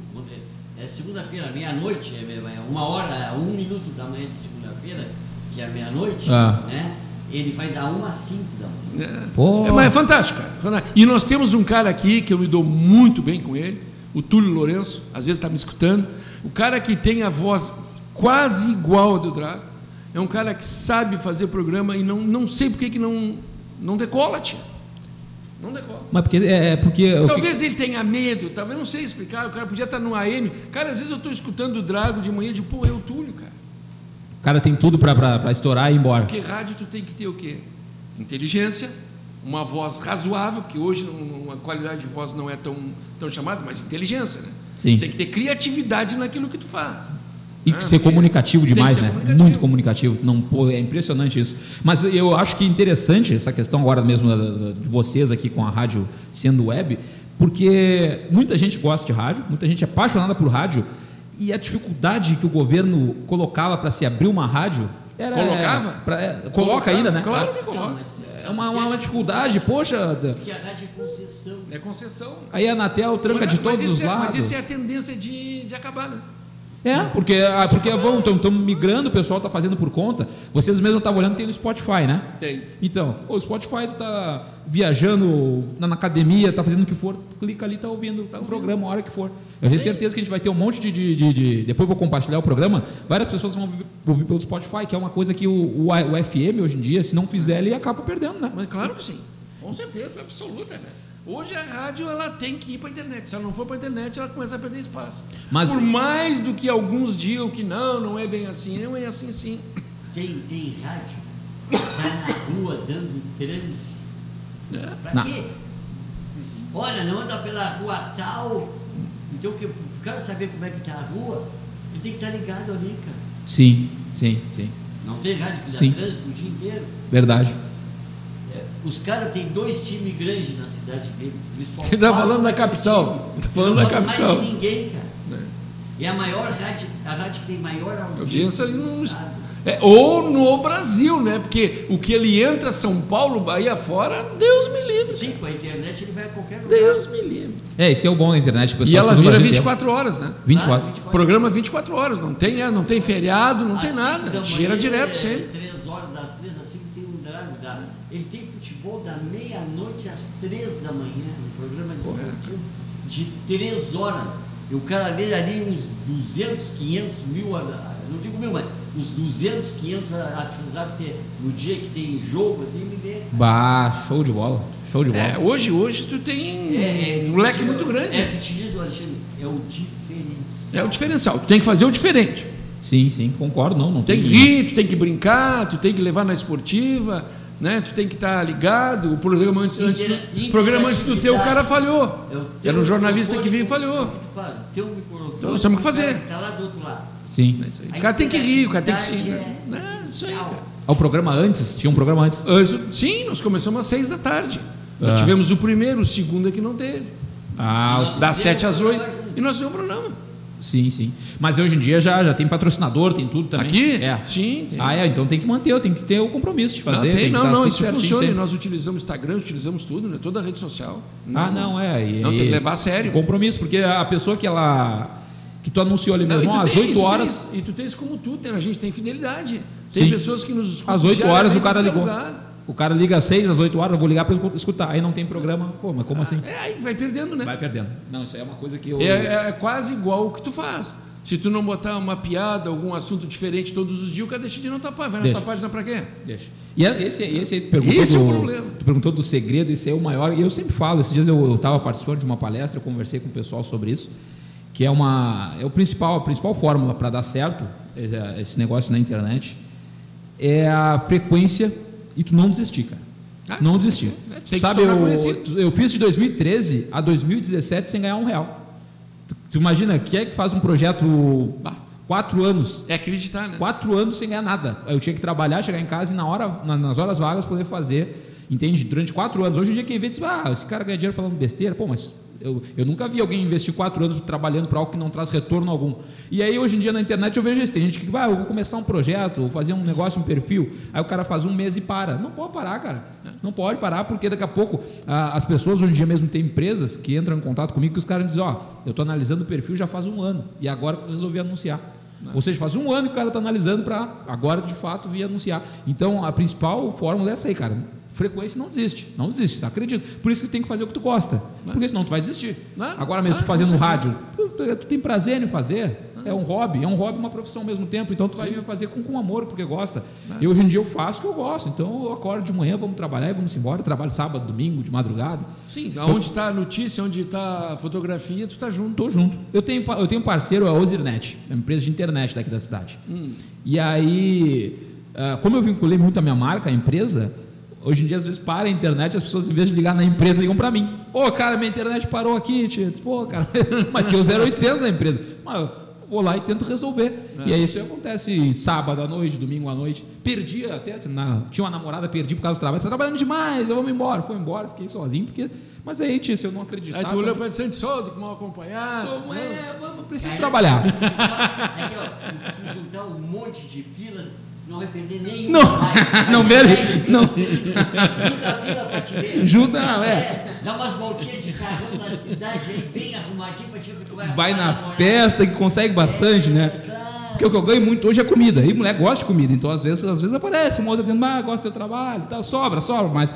é segunda-feira, meia-noite, é, é uma hora, um minuto da manhã de segunda-feira, que é meia-noite, Ah. né? Ele vai dar uma às cinco da manhã. Pô. É, mas é fantástico, cara. fantástico. E nós temos um cara aqui que eu me dou muito bem com ele, o Túlio Lourenço, às vezes está me escutando. O cara que tem a voz quase igual a do Drago. É um cara que sabe fazer programa e não, não sei por que que não, não decola, tia. Não decola. Mas porque. É, é porque o que- Talvez ele tenha medo, talvez não sei explicar. O cara podia estar no AM. Cara, às vezes eu estou escutando o Drago de manhã e digo, pô, é o Túlio. O cara tem tudo pra estourar e ir embora. Porque rádio tu tem que ter o quê? Inteligência, uma voz razoável, porque hoje a qualidade de voz não é tão, tão chamada, mas inteligência, né? Sim. Tu tem que ter criatividade naquilo que tu faz. E Ah, ser comunicativo que demais, ser né? comunicativo. Muito comunicativo. Não, pô, é impressionante isso. Mas eu acho que é interessante essa questão agora mesmo da- da- de vocês aqui com a rádio sendo web, porque muita gente gosta de rádio, muita gente é apaixonada por rádio, e a dificuldade que o governo colocava para se abrir uma rádio era. Colocava? pra- é, coloca Colocava, ainda, né? Claro que Não, coloca. É uma, uma, uma dificuldade, poxa. Porque a rádio é concessão. É concessão. Aí a Anatel tranca Mas- de mas todos isso os é- lados. Mas isso é a tendência de, de acabar, né? É, porque, ah, porque vão, estão migrando, o pessoal está fazendo por conta. Vocês mesmos estavam olhando, tem no Spotify, né? Tem. Então, o Spotify tu tá viajando na, na academia, tá fazendo o que for, clica ali, tá ouvindo o programa a hora que for. Eu tenho certeza que a gente vai ter um monte de, de, de- de- Depois vou compartilhar o programa. Várias pessoas vão ouvir, ouvir pelo Spotify, que é uma coisa que o, o, o FM hoje em dia, se não fizer, ele acaba perdendo, né? Mas claro que sim. Com certeza, absoluta, né? Hoje a rádio ela tem que ir para a internet. Se ela não for para a internet, ela começa a perder espaço. Mas- Por mais do que alguns digam que não, não é bem assim, não é assim sim. Tem, tem rádio, tá na rua dando trânsito. É. Pra Não. quê? Olha, não anda pela rua tal. Então, que, o cara saber como é que tá a rua, ele tem que estar ligado ali, cara. Sim, sim, sim. Não tem rádio que dá Sim. trânsito o dia inteiro. Verdade. É, os caras têm dois times grandes na cidade deles. Eles só Ele tá falam falando da capital. time. Tá falando Não da capital. mais ninguém, cara. É a maior rádio, a rádio que tem maior audiência, Audiência ali no é, ou no Brasil, né? Porque o que ele entra São Paulo, Bahia fora, Deus me livre. Sim, com a internet ele vai a qualquer lugar. Deus me livre. É, esse é o bom da internet. pessoal E ela vira Brasil 24 horas, né? Ah, 24. Programa 24 horas, não tem, é, não tem feriado, não tem nada. da Gira direto é, sempre. Três horas, das três às cinco tem um drive. Da, ele tem futebol da meia-noite às três da manhã, um programa de esportivo de três horas. E o cara vê ali uns 200, 500 mil, ah, não digo mil, mas uns 200, 500 atividades que tem no dia que tem jogo, assim, me vê. Bah, show de bola. Show de bola. É, hoje, hoje tu tem um leque muito grande. É que te diz, Alexandre, é o diferencial. É o diferencial. Tu tem que fazer o diferente. Sim, sim, concordo. Não, não Tem tem que rir, tu tem que brincar, tu tem que levar na esportiva, né? Tu tem que estar ligado. O programa antes, antes do, programa antes do teu, o cara falhou. É o teu Era um jornalista que veio e falhou. o que faz? O teu microfone Então nós temos que fazer. que Tá lá do outro lado. Sim. É isso aí. O cara tem que rir, o cara tem que se. Né? é Isso aí, cara. Ah, O programa antes, tinha um programa antes. Antes- Sim, nós começamos às seis da tarde. Nós Ah. tivemos o primeiro, o segundo é que não teve. Ah. Das sete às oito. E nós fizemos o programa. Sim, sim. Mas hoje em dia já, já tem patrocinador, tem tudo também. Aqui? É. Sim, tem. Ah, é, então tem que manter, tem que ter o compromisso de Não, fazer. tem, que não, não, isso funciona. sempre. Nós utilizamos Instagram, utilizamos tudo, né? Toda a rede social. Ah, não, é. E, Não, tem que levar a sério. Compromisso, porque a pessoa que ela. que tu anunciou ali Não, mesmo, tu às tem- 8 e tu horas. tens- e tu tens como tu, tem, a gente tem fidelidade. Tem Sim. pessoas que nos escutam. Às 8 horas o cara ligou. lugar. O cara liga às 6, às 8 horas, eu vou ligar para escutar. Aí não tem programa. Pô, mas como assim? É, aí vai perdendo, né? Vai perdendo. Não, isso aí é uma coisa que eu. É, é quase igual o que tu faz. Se tu não botar uma piada, algum assunto diferente todos os dias, o cara deixa de não tapar. Vai na Deixa. tua página pra quê? Deixa. E é- esse, esse aí perguntou Esse é o problema. Tu perguntou do segredo, esse é o maior. E eu sempre falo, esses dias eu estava participando de uma palestra, eu conversei com o pessoal sobre isso, que é uma. É o principal, a principal fórmula para dar certo é, esse negócio na internet é a frequência e tu não desistir, cara. Ah, não desistir. é, tem que Sabe, eu, eu fiz de 2013 a 2017 sem ganhar um real. Tu, tu imagina, quem é que faz um projeto Bah. quatro anos É acreditar, né? Quatro anos sem ganhar nada. Eu tinha que trabalhar, chegar em casa e na hora, na- nas horas vagas poder fazer. Entende? Durante quatro anos. Hoje em dia quem vê diz, ah, esse cara ganha dinheiro falando besteira. Pô, mas eu, eu nunca vi alguém investir quatro anos trabalhando para algo que não traz retorno algum. E aí hoje em dia na internet eu vejo isso. Tem gente que, ah, eu vou começar um projeto, vou fazer um negócio, um perfil. Aí o cara faz um mês e para. Não pode parar, cara. Não pode parar, porque daqui a pouco ah, as pessoas hoje em dia mesmo têm empresas que entram em contato comigo que os caras dizem, ó, eu estou analisando o perfil já faz um ano. E agora eu resolvi anunciar. Ou seja, faz um ano que o cara está analisando para agora de fato vir anunciar. Então a principal fórmula é essa aí, cara. Frequência não desiste, não desiste, acredita. Por isso que tem que fazer o que tu gosta, porque senão tu vai desistir. Não. Agora mesmo Ah, tu fazendo rádio, tu, tu- tem prazer em fazer, é um hobby, é um hobby, uma profissão ao mesmo tempo. Então tu vai fazer com, com amor, porque gosta. E hoje em dia eu faço o que eu gosto. Então eu acordo de manhã, vamos trabalhar e vamos embora. Trabalho sábado, domingo, de madrugada. Sim, aonde está a notícia, onde está a fotografia, tu tá junto. Tô junto. Eu tenho, eu tenho um parceiro, é a Ozirnet, é uma empresa de internet daqui da cidade. E aí, ah, como eu vinculei muito a minha marca, a empresa, hoje em dia, às vezes, para a internet, as pessoas, em vez de ligar na empresa, ligam para mim. Ô, cara, minha internet parou aqui, tia. Disse, Pô, cara, mas tem o 0800 na empresa. Mas eu vou lá e tento resolver. E aí isso aí acontece sábado à noite, domingo à noite. Perdi até, na- tinha uma namorada, perdi por causa do trabalho. Você tá trabalhando demais, eu vou embora. Fui embora, fiquei sozinho, porque... Mas aí, tia, se eu não acreditar... Aí tu olhou para Santo Soldo, com mal acompanhado. Tô, é, vamos, preciso trabalhar. Aqui, ó, tu juntar um monte de pila, Não vai perder nenhum. Não, mais. não Vai perde, não. Junta a te ver. Junta, é. É, dá umas voltinhas de carrão na cidade aí, bem arrumadinho ver que tu vai Vai na festa que consegue bastante, né? Claro. Porque o que eu ganho muito hoje é comida. E mulher gosta de comida. Então, às vezes, às vezes aparece uma outra dizendo, ah, gosto do teu trabalho e tal. Sobra, sobra. Mas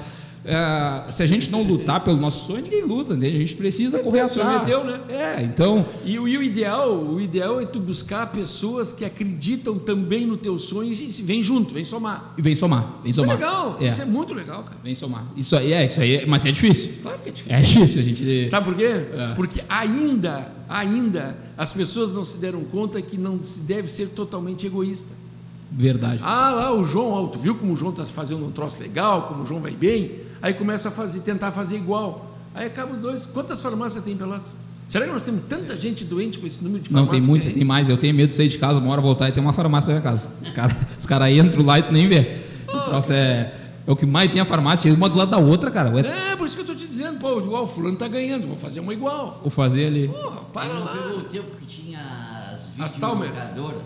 é, se a gente não lutar pelo nosso sonho, ninguém luta, né? A gente precisa correr atrás. meteu, né? É, então... E, o- e o ideal, o ideal é tu buscar pessoas que acreditam também no teu sonho e vem junto, vem somar. Vem somar. Vem Isso é somar. legal, É, isso é muito legal, cara. vem somar. Isso aí, é, isso aí. é- Mas é difícil. Claro que é difícil. É difícil a gente... Sabe por quê? É. Porque ainda, ainda, as pessoas não se deram conta que não se deve ser totalmente egoísta. Verdade. Ah, lá o João, ó, tu viu como o João está fazendo um troço legal, como o João vai bem, aí começa a fazer, tentar fazer igual. Aí acaba os dois. Quantas farmácias tem em Pelotas? Será que nós temos tanta gente doente com esse número de Não, farmácias? tem muita, que tem mais. Eu tenho medo de sair de casa, uma hora voltar e ter uma farmácia na minha casa. Os caras os cara entram lá e tu nem vê. O troço é, é o que mais tem a farmácia, uma do lado da outra, cara. É, por isso que eu estou te dizendo, pô, igual o fulano tá ganhando, vou fazer uma igual. vou fazer ali. Porra, para não lá. pegou o tempo que tinha as As Talmer. videolocadoras.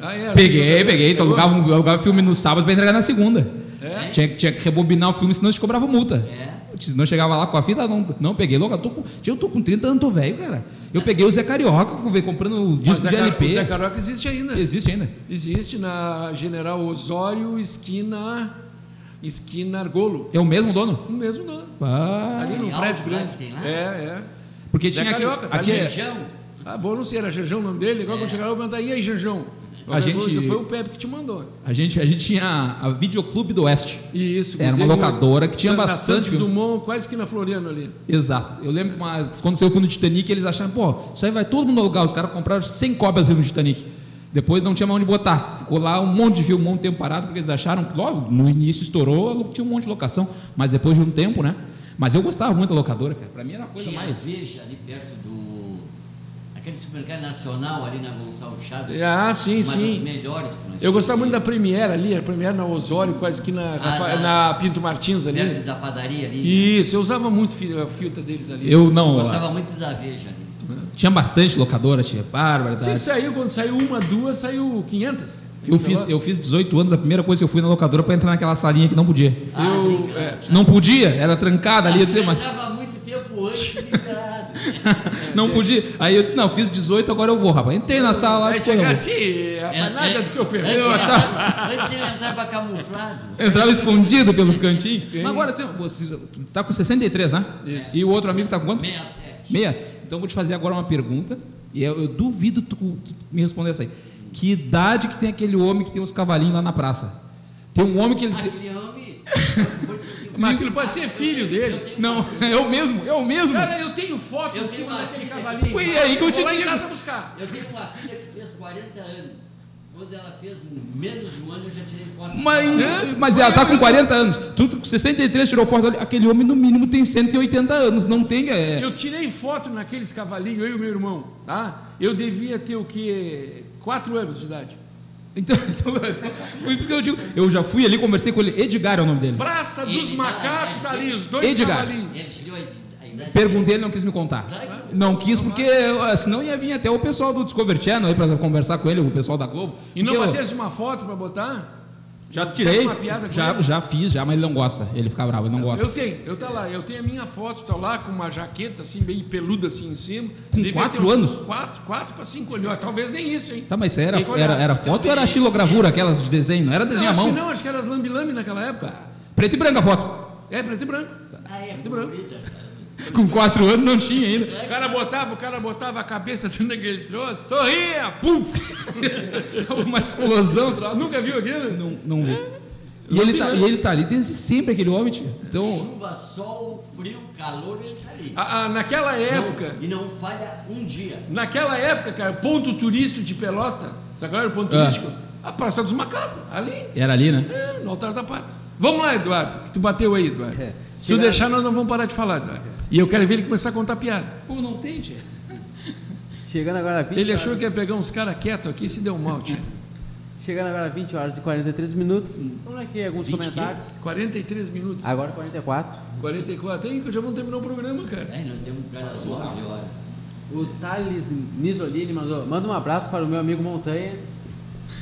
Ah, é, Peguei, peguei. Pegou? alugava, um- eu alugava filme no sábado pra entregar na segunda. É? Tinha, tinha que rebobinar o filme, senão te cobrava multa. É. Se não chegava lá com a fita, não, não peguei. Logo, eu tô com, eu tô com 30 anos, tô velho, cara. Eu peguei o Zé Carioca, veio comprando o disco de LP. O Zé Carioca existe ainda. Existe ainda. Existe na General Osório, esquina, esquina Argolo. É o mesmo dono? O mesmo dono. Ah, Ali no prédio grande. É, é. porque Zé tinha aqui, Carioca, tá aqui é-. Ah, bom, não sei, era Janjão o nome dele. Agora quando chegar lá, eu vou perguntar, e aí, Janjão? A gente- coisa, Foi o Pepe que te mandou. A gente, a gente tinha a Videoclube do Oeste. Isso. Era uma locadora que tinha na bastante Santos filme. Dumont, quase que na Floriano ali. Exato. Eu lembro mas quando eu fui no Titanic, eles acharam, pô, isso aí vai todo mundo alugar. Os caras compraram 100 cópias do filme do Titanic. Depois não tinha mais onde botar. Ficou lá um monte de filme, um monte de tempo parado, porque eles acharam que logo no início estourou, tinha um monte de locação. Mas depois de um tempo, né? Mas eu gostava muito da locadora, cara. Pra mim era a coisa Tinha mais. Veja ali perto do. Aquele supermercado nacional ali na Gonçalves Chaves. Ah, sim, uma sim. das melhores que nós Eu gostava muito da Premiere ali, a Premiere na Osório, quase que na, Rafa- da- na Pinto Martins ali. Perto da padaria ali. Isso, eu usava muito a filta deles ali. Eu não. Gostava muito da Veja ali. Tinha bastante locadora, tinha bárbara. Você saiu, quando saiu uma, duas, saiu 500. Eu fiz, eu fiz 18 anos, a primeira coisa que eu fui na locadora para entrar naquela salinha que não podia. Ah, sim, é. Não podia, era trancada ali. Eu disse, Eu mas entrava muito tempo antes liberado. não podia. Aí eu disse, não, fiz 18, agora eu vou, rapaz. Entrei na sala lá e disse, "Pô, eu chegar vou." assim, rapaz, nada É, do que eu perdi. Antes, Eu achava. antes ele entrava camuflado. Entrava escondido pelos cantinhos. Mas agora, assim, você tu tá com 63, né? Isso. E o outro amigo tá com quanto? 67. Meia. Então eu vou te fazer agora uma pergunta. E eu, eu duvido tu, tu me responder essa aí. Que idade que tem aquele homem que tem os cavalinhos lá na praça? Tem um homem que ele. Aquele homem. Mas aquilo pode ser filho dele. Não, é o mesmo, é o mesmo. Cara, eu tenho foto Eu em cima daquele cavalinho. Foi aí que eu te digo. casa buscar. Eu tenho uma filha que fez 40 anos. Quando ela fez menos de um ano, eu já tirei foto. Mas, mas ela tá com 40 anos. Tu com 63 tirou foto ali. Aquele homem, no mínimo, tem 180 anos. Não tem. É... Eu tirei foto naqueles cavalinhos, eu e o meu irmão, tá? Eu devia ter o quê? Quatro anos de idade. Então, então, então, por isso que eu digo. Eu já fui ali, conversei com ele. Edgar é o nome dele. Praça dos Edgar, Macacos, tá ali, os dois Edgar. idade. Perguntei, ele não quis me contar. Não quis porque senão ia vir até o pessoal do Discovery Channel aí pra conversar com ele, o pessoal da Globo. E não batesse uma foto pra botar? Já tirei, uma piada já, ele? já fiz, já, mas ele não gosta. Ele fica bravo, ele não gosta. Eu tenho, eu tá lá, eu tenho a minha foto, tá lá com uma jaqueta assim, bem peluda assim em cima. Com Devia quatro ter uns anos? Quatro, quatro para cinco anos. Talvez nem isso, hein? Tá, mas isso era, era, era foto ou era xilogravura, aquelas de desenho? Não era Não, desenho à acho mão? que não, acho que era as lambi-lambi naquela época. Preto e branco a foto. É, preto e branco. Ah, é, Preto e branco. Com quatro anos não tinha ainda. O cara botava, o cara botava a cabeça dentro daquele troço, sorria, pum! Uma explosão, troço. Nunca viu aquilo? Não, não vi. E ele, tá, e ele tá ali desde sempre, aquele homem, tia. Então, Chuva, sol, frio, calor, ele tá ali. Ah, ah, naquela época, Não- e não falha um dia. naquela época, cara, ponto turístico de Pelosta, sabe qual era o ponto Ah. turístico? A Praça dos Macacos, ali, era ali, né? é, no altar da pátria. Vamos lá, Eduardo, que tu bateu aí, Eduardo. É. Se tu Chega- deixar, nós não vamos parar de falar, Eduardo. E eu quero ver ele começar a contar piada. Pô, não tem, tia. Chegando agora a 20 Ele achou horas, que ia pegar uns caras quietos aqui e se deu mal, tia. Chegando agora a 20 horas e 43 minutos. Vamos aqui alguns 20 comentários. 43 minutos. Agora 44. 44. Aí que já vamos terminar o programa, cara. É, nós temos um cara nove horas. O Thales Nisolini mandou, manda um abraço para o meu amigo Montanha.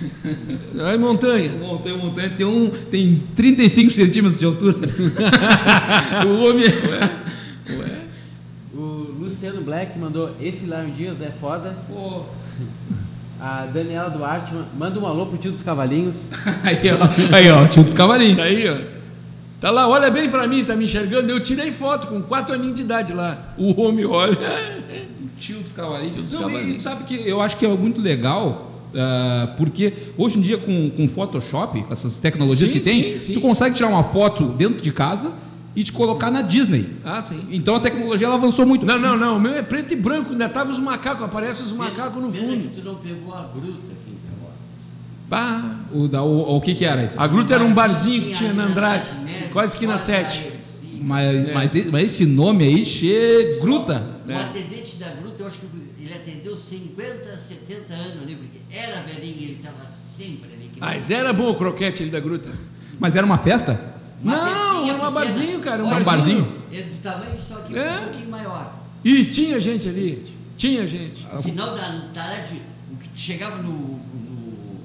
Aí montanha. Montanha, montanha, tem, um, tem 35 centímetros de altura. o homem. O Luciano Black mandou esse Lion Dias é foda. Pô. A Daniela Duarte ma- manda um alô pro tio dos cavalinhos. Aí, ó. Aí, ó, tio dos cavalinhos. Tá aí, ó. Tá lá, olha bem pra mim, tá me enxergando. Eu tirei foto com quatro aninhos de idade lá. O homem olha. Tio dos cavalinhos. dos Não, cavalinhos. E, sabe que eu acho que é muito legal. ah, porque hoje em dia com, com Photoshop, essas tecnologias Sim, que tem, sim, sim. tu consegue tirar uma foto dentro de casa e te colocar na Disney. Ah, sim. Então a tecnologia ela avançou muito. Não, não, não. O meu é preto e branco. Ainda tava os macacos. Aparecem os macacos no Pena fundo. que tu não pegou a gruta aqui em Pelotas. Bah. O, da, o, o que que era isso? A gruta era um barzinho que tinha na Andrade. Médici, Quase que na quase 7. Ercílio. Mas, mas, esse- mas esse nome aí, che gruta. O É. atendente da gruta, eu acho que ele atendeu 50, 70 anos ali, porque era velhinho, ele estava sempre ali. Mas era bom o croquete ali da gruta. Mas era uma festa? Uma Não, era um barzinho, cara, um Olha, barzinho. É do tamanho só que É. um pouquinho maior. E tinha gente ali. Tinha gente. No final da tarde, o que chegava no, no,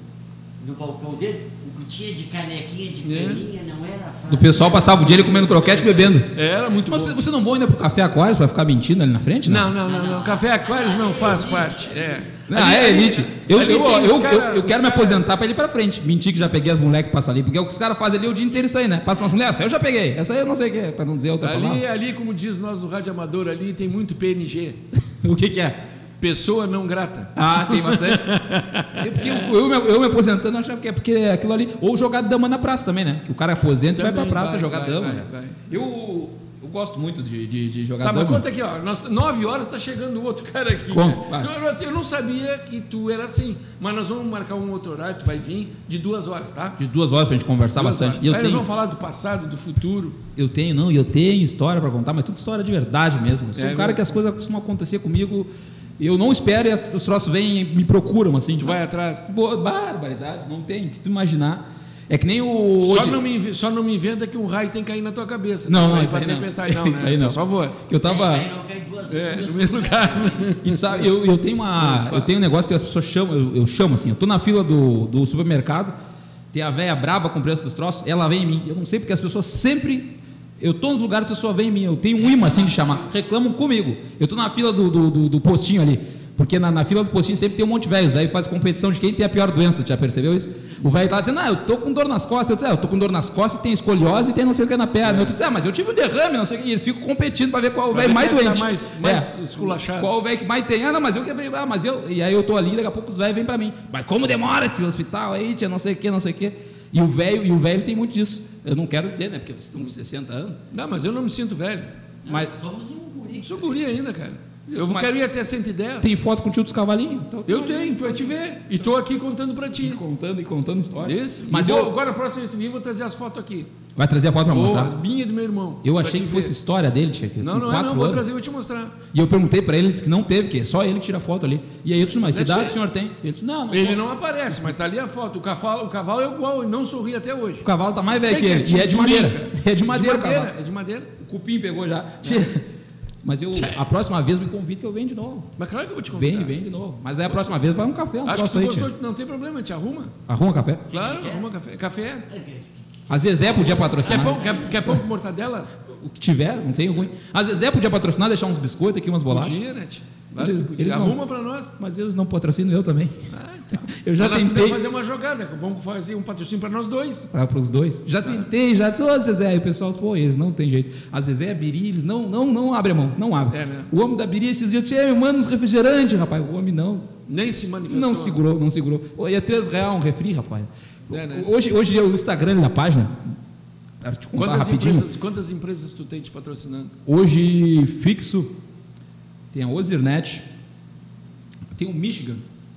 no balcão dele, o que tinha de canequinha, de É. caninha, não era fácil. O pessoal passava o dia ali comendo croquete e bebendo. Era muito Mas bom. você- você não vai ainda pro Café Aquários pra ficar mentindo ali na frente? Não, não, não, não. Café Aquários não faz parte. É. Ah, é elite. Eu, eu, eu, eu, quero me aposentar pra ir pra frente. Mentir que já peguei as moleques que passam ali. Porque é o que os caras fazem ali o dia inteiro isso aí, né? Passa umas mulheres, essa eu já peguei. Essa aí eu não sei o que é, pra não dizer outra Ali, palavra. ali, como diz nós do Rádio Amador, ali tem muito PNG. O que que é? Pessoa não grata. Ah, tem bastante. É porque eu, eu, me- eu me aposentando, eu achava que é porque é aquilo ali. Ou jogar dama na praça também, né? O cara aposenta e vai pra Também praça vai, jogar vai, dama. vai, vai. Eu gosto muito de, de, de jogar Tá, mas dama. conta aqui, ó. Nós, nove horas tá chegando outro cara aqui. Conta, né? eu, eu não sabia que tu era assim. Mas nós vamos marcar um outro horário, tu vai vir de duas horas, tá? De duas horas pra gente conversar Duas bastante. horas. E eu Aí nós tenho, vamos falar do passado, do futuro. eu tenho, não, e eu tenho história pra contar, mas tudo história de verdade mesmo. Eu sou É um cara mesmo? que as coisas costumam acontecer comigo. Eu não espero e os troços vêm e me procuram, assim. Tu vai atrás. Boa, barbaridade, não tem. Que tu imaginar. É que nem o. Só hoje- não, me, só não me inventa que um raio tem que cair na tua cabeça. Não, não, Vai isso aí pra não. tempestade, não, Isso né? aí não. Por favor. eu tava. Não É, no mesmo lugar. E sabe, eu, eu tenho uma. Eu tenho um negócio que as pessoas chamam, eu, eu chamo assim, eu tô na fila do, do supermercado, tem a velha braba com o preço dos troços, ela vem em mim. Eu não sei porque as pessoas sempre. Eu tô nos lugares, as pessoas vêm em mim. Eu tenho um imã assim de chamar. Reclamam comigo. Eu tô na fila do, do, do- do postinho ali. Porque na, na fila do postinho sempre tem um monte de velhos. Aí faz competição de quem tem a pior doença. Já percebeu isso? O velho tá dizendo, ah, eu tô com dor nas costas. Eu disse, ah, eu tô com dor nas costas, tem escoliose e tem não sei o que na perna. Eu disse, ah, mas eu tive um derrame, não sei o que. E eles ficam competindo para ver qual é o velho mais é tá doente. mais- mais esculachado. Qual o velho que mais tem? Ah, não, mas eu quebrei braço, mas eu. E aí eu tô ali, daqui a pouco os velhos vêm pra mim. Mas como demora esse hospital aí, tia, não sei o que, não sei o que. E o velho, e o velho tem muito disso. Eu não quero dizer, né? Porque vocês estão com 60 anos. Não, mas eu não me sinto velho. Mas Somos um guri. Sou guri ainda, cara. Eu Mas- quero ir até 110. tem foto com o tio dos cavalinhos? Então, Eu tenho, tu vai te ver. E tô aqui contando pra E ti. contando e contando história. Isso. Mas E vou- eu. Agora, a próxima vez que tu vir, eu vou trazer as fotos aqui. Vai trazer a foto pra Vou, mostrar? minha e do meu irmão. Eu achei que ver. fosse história dele, tia. Não, não é quatro não. Vou trazer e vou te mostrar. E eu perguntei pra ele, ele disse que não teve, que é só ele que tira foto ali. E aí eu disse, mas que Deve idade o senhor tem? Ele disse, não, não. Ele não aparece, mas tá ali a foto. O cavalo, o cavalo é igual, ele não sorri até hoje. O cavalo tá mais velho que ele. E é de madeira. É de madeira, o cavalo. É de madeira. O cupim pegou já. Tia, Mas eu, a próxima vez me convida que eu venho de novo. Mas claro que eu vou te convidar. Vem, vem de novo. Mas aí a próxima vez vai um café, um Acho que tu aí, gostou. tia. Não tem problema, te arruma. Arruma café. Claro, arruma café. Café. A Zezé podia Quer patrocinar. pão, quer, quer pão com mortadela? O que tiver, não tem ruim. A Zezé podia patrocinar, deixar uns biscoitos aqui, umas bolachas. Podia, né? tia? Claro Eles- eles não- Arruma pra nós. Mas eles não patrocinam eu também. Ah, então. Eu já Mas nós tentei. podemos fazer uma jogada. Vamos fazer um patrocínio pra nós dois. Para os dois. Já tentei, já disse, ô Zezé, aí o pessoal disse, pô, eles não tem jeito. A Zezé, a Biri, eles não, não, não abre a mão, não abre. É, né? O homem da Biri esses dias, me manda uns refrigerantes, rapaz. O homem não, Nem se manifestou. não segurou, não segurou. E é 3 reais um refri, rapaz. É, né? Hoje, hoje o Instagram da página, para Quantas rapidinho. empresas, quantas empresas tu tem te patrocinando? Hoje, fixo, tem a Ozirnet, tem o Michigan,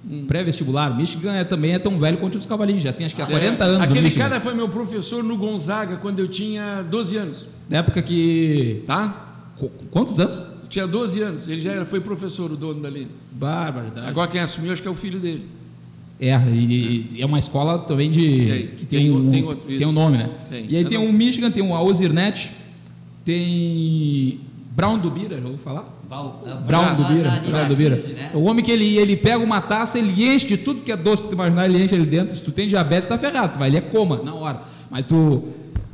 Hum. pré-vestibular. Michigan é, também é tão velho quanto os cavalinhos, já tem acho que há 40 anos o É. Aquele Michigan. cara foi meu professor no Gonzaga quando eu tinha 12 anos. Na época que... Tá? Qu- Quantos anos? Eu tinha 12 anos. Ele já era, foi professor, o dono dali. Barbaridade. Agora quem assumiu, acho que é o filho dele. É, e, e é uma escola também de. Tem, que tem tem, um, tem outro, tem um nome, né? Tem. E aí Eu tem o Michigan, tem o Ozirnet, tem Brown do Bira, já ouviu falar? Bal- Brown do Bira, a- a- Brown do Bira. né? O homem que ele, ele pega uma taça, ele enche de tudo que é doce que tu imaginar, ele enche ali dentro. Se tu tem diabetes, tá ferrado, tu vai ali é coma na hora. Mas tu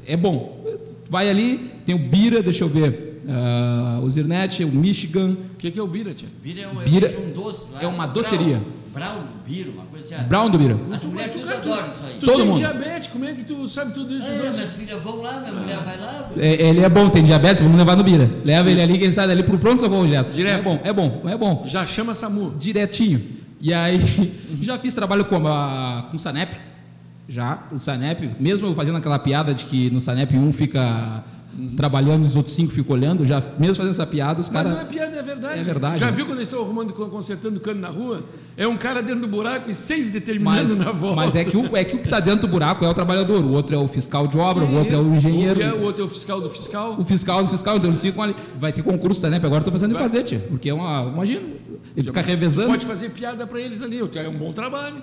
é bom. Tu vai ali, tem o Bira, deixa eu ver, ah, o Zirnet, o Michigan, O que, que é o Bira, tia? Bira é um, Bira é um doce. é uma Brown- Brown Bira, uma coisa assim. Brown do Bira. As mulheres tudo adoram isso aí. Tu Todo tem mundo. diabetes, como é que tu sabe tudo isso? É, minhas filhas vão lá, minha mulher vai lá. É, ele é bom, tem diabetes, vamos levar no Bira. Leva ele ali, quem sai dali pro pronto-socorro direto. Direto. É bom, é bom, é bom. Já chama SAMU. direitinho. E aí, já fiz trabalho com, a, com o Sanep, já, o Sanep, mesmo eu fazendo aquela piada de que no Sanep um fica trabalhando e os outros cinco ficam olhando, já mesmo fazendo essa piada, os Mas não é caras... piada, é verdade. É verdade, Já né? viu quando eles estão arrumando, consertando cano na rua? É um cara dentro do buraco e seis determinando Mas, na volta. mas é que o é que o que está dentro do buraco é o trabalhador, o outro é o fiscal de obra, o outro é o engenheiro. É o outro é o fiscal do fiscal. O fiscal do fiscal, então eles ficam ali. Vai ter concurso Sanep, agora eu tô pensando Vai. em fazer, tia. Porque é uma. Imagina, ele fica revezando Pode fazer piada para eles ali. É um bom trabalho.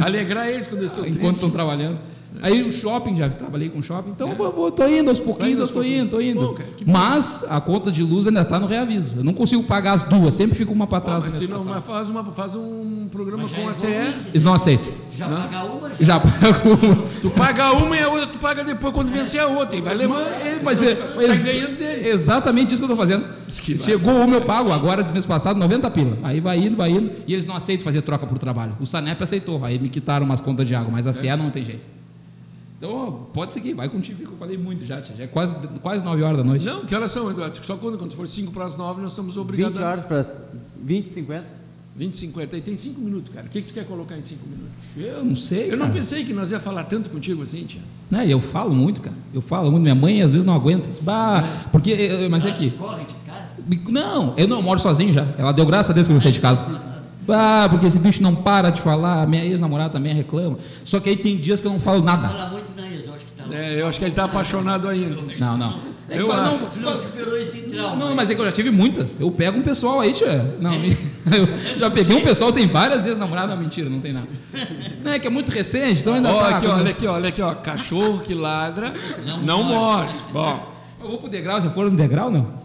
Alegrar eles quando eles estão enquanto tristes. estão trabalhando. Aí o shopping, já trabalhei com shopping, então eu vou- tô indo aos pouquinhos, eu tô indo, tô indo. Bom, cara, bom. Mas a conta de luz ainda tá no reaviso. Eu não consigo pagar as duas, sempre fico uma para trás. mas no se não, mas faz, uma, faz um programa Mas com a é CE. bom Eles não aceitam. Já paga uma, já. Já pago uma. Tu paga uma e a outra tu paga depois quando vencer a outra. E vai levando. É, Mas é, Tá ganhando dele. exatamente isso que eu tô fazendo. Chegou uma eu pago, agora do mês passado 90 pila. Aí vai indo, vai indo, e eles não aceitam fazer troca por trabalho. O Sanep aceitou, aí me quitaram umas contas de água, mas a CE não tem jeito. Então, pode seguir, vai contigo, que eu falei muito já, tia. já é quase, quase 9 horas da noite. Não, que horas são, Eduardo? Só quando, quando for 5 para as 9, nós estamos 20 obrigados a. horas para 20 e 50. 20, 50. E tem 5 minutos, cara. O que, que tu quer colocar em 5 minutos? Eu não sei. Eu não cara. pensei que nós ia falar tanto contigo assim, tia. Né, eu falo muito, cara. Eu falo muito. Minha mãe às vezes não aguenta. Diz, bah, porque, eh, mas é que. Corre de casa. Não, eu não moro sozinho já. Ela deu graças a Deus que eu saí de casa. Ah, porque esse bicho não para de falar. Minha ex-namorada também reclama. Só que aí tem dias que eu não falo nada. Fala muito É, eu acho que ele está apaixonado ainda. Não, não. É que Eu faz- acho. não, Tu não não, mas é que eu já tive muitas. Eu pego um pessoal aí, tia. Não, me- eu já peguei um pessoal, tem várias vezes namorada. Não, mentira, não tem nada. Não, é que é muito recente, então ainda Ó, tá. aqui, ó, olha aqui, olha aqui, ó. Cachorro que ladra não, morde. Bom, Eu vou pro degrau, já foram no degrau, não?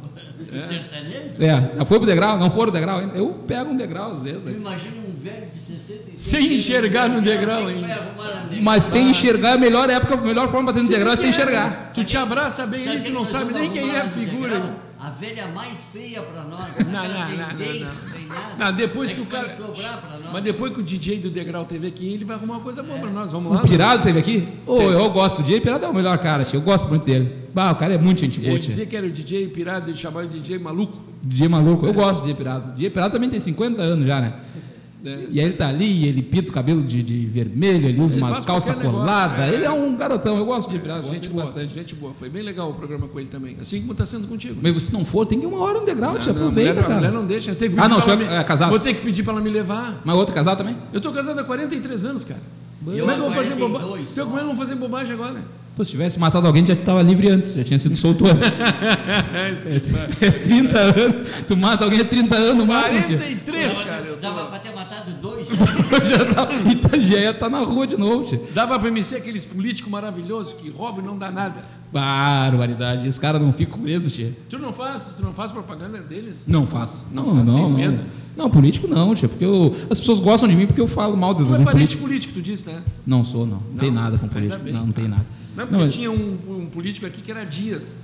Sertanejo? É, já foi pro degrau? Não foram no degrau ainda? Eu pego um degrau às vezes. Tu imagina um velho de 65 Sem enxergar no degrau que ainda. Mas sem enxergar, a melhor época, a melhor forma para ter no degrau é sem enxergar. tu te abraça bem ele, tu não sabe nem quem é a figura. degrau? A velha mais feia pra nós. Não, não, sem não, não, dente, não. sem nada. Não, depois É que o cara. vai sobrar pra nós. Mas depois que o DJ do Degrau teve aqui, ele vai arrumar uma coisa boa pra nós. Vamos lá. O Pirado teve aqui? Ô, eu gosto do DJ. Pirado é o melhor cara, tio. Eu gosto muito dele. Bah, o cara é muito gente boa, Ele dizia que era o DJ pirado, ele chamava de DJ maluco. DJ maluco. Eu gosto do DJ Pirado. DJ Pirado também tem 50 anos já, né? Né? E aí ele tá ali, ele pinta o cabelo de, de vermelho, ele usa Ele umas calças coladas. é. Ele é um garotão. Eu gosto de DJ Pirado. Gente boa, bastante. gente boa. Foi bem legal o programa com ele também. Assim como está sendo contigo. Mas se não for, tem que ir uma hora no degrau, não, Aproveita, a mulher, a mulher cara. não deixa. Tem que Ah, não, senhor me- é casado? Vou ter que pedir para ela me levar. Mas outro casal também? Eu tô casado há 43 anos, cara. Eu como é que eu vou fazer 42 bobagem? só. Como é que eu vou fazer bobagem agora? Pô, se tivesse matado alguém, já estava livre antes, já tinha sido solto antes. É 30 anos. Tu mata alguém há 30 anos no máximo, tio. 43, Dava- cara. eu Dava pra ter matado dois. já tá, Itajaí tá na rua de novo, tio. Dava para me ser aqueles políticos maravilhosos que roubam e não dá nada. Barbaridade. Esse cara não fica preso, tio. Tu não faz, tu não faz propaganda deles? Não faço. Não Não, faz, não, não. medo? Não, político não, tio. Porque eu- as pessoas gostam de mim porque eu falo mal do, Tu é parente político. político, tu disse, né? Não sou, não. Não tem Não? nada com político. bem. Não, não tem nada. Não, Não, porque mas- tinha um, um político aqui que era Dias.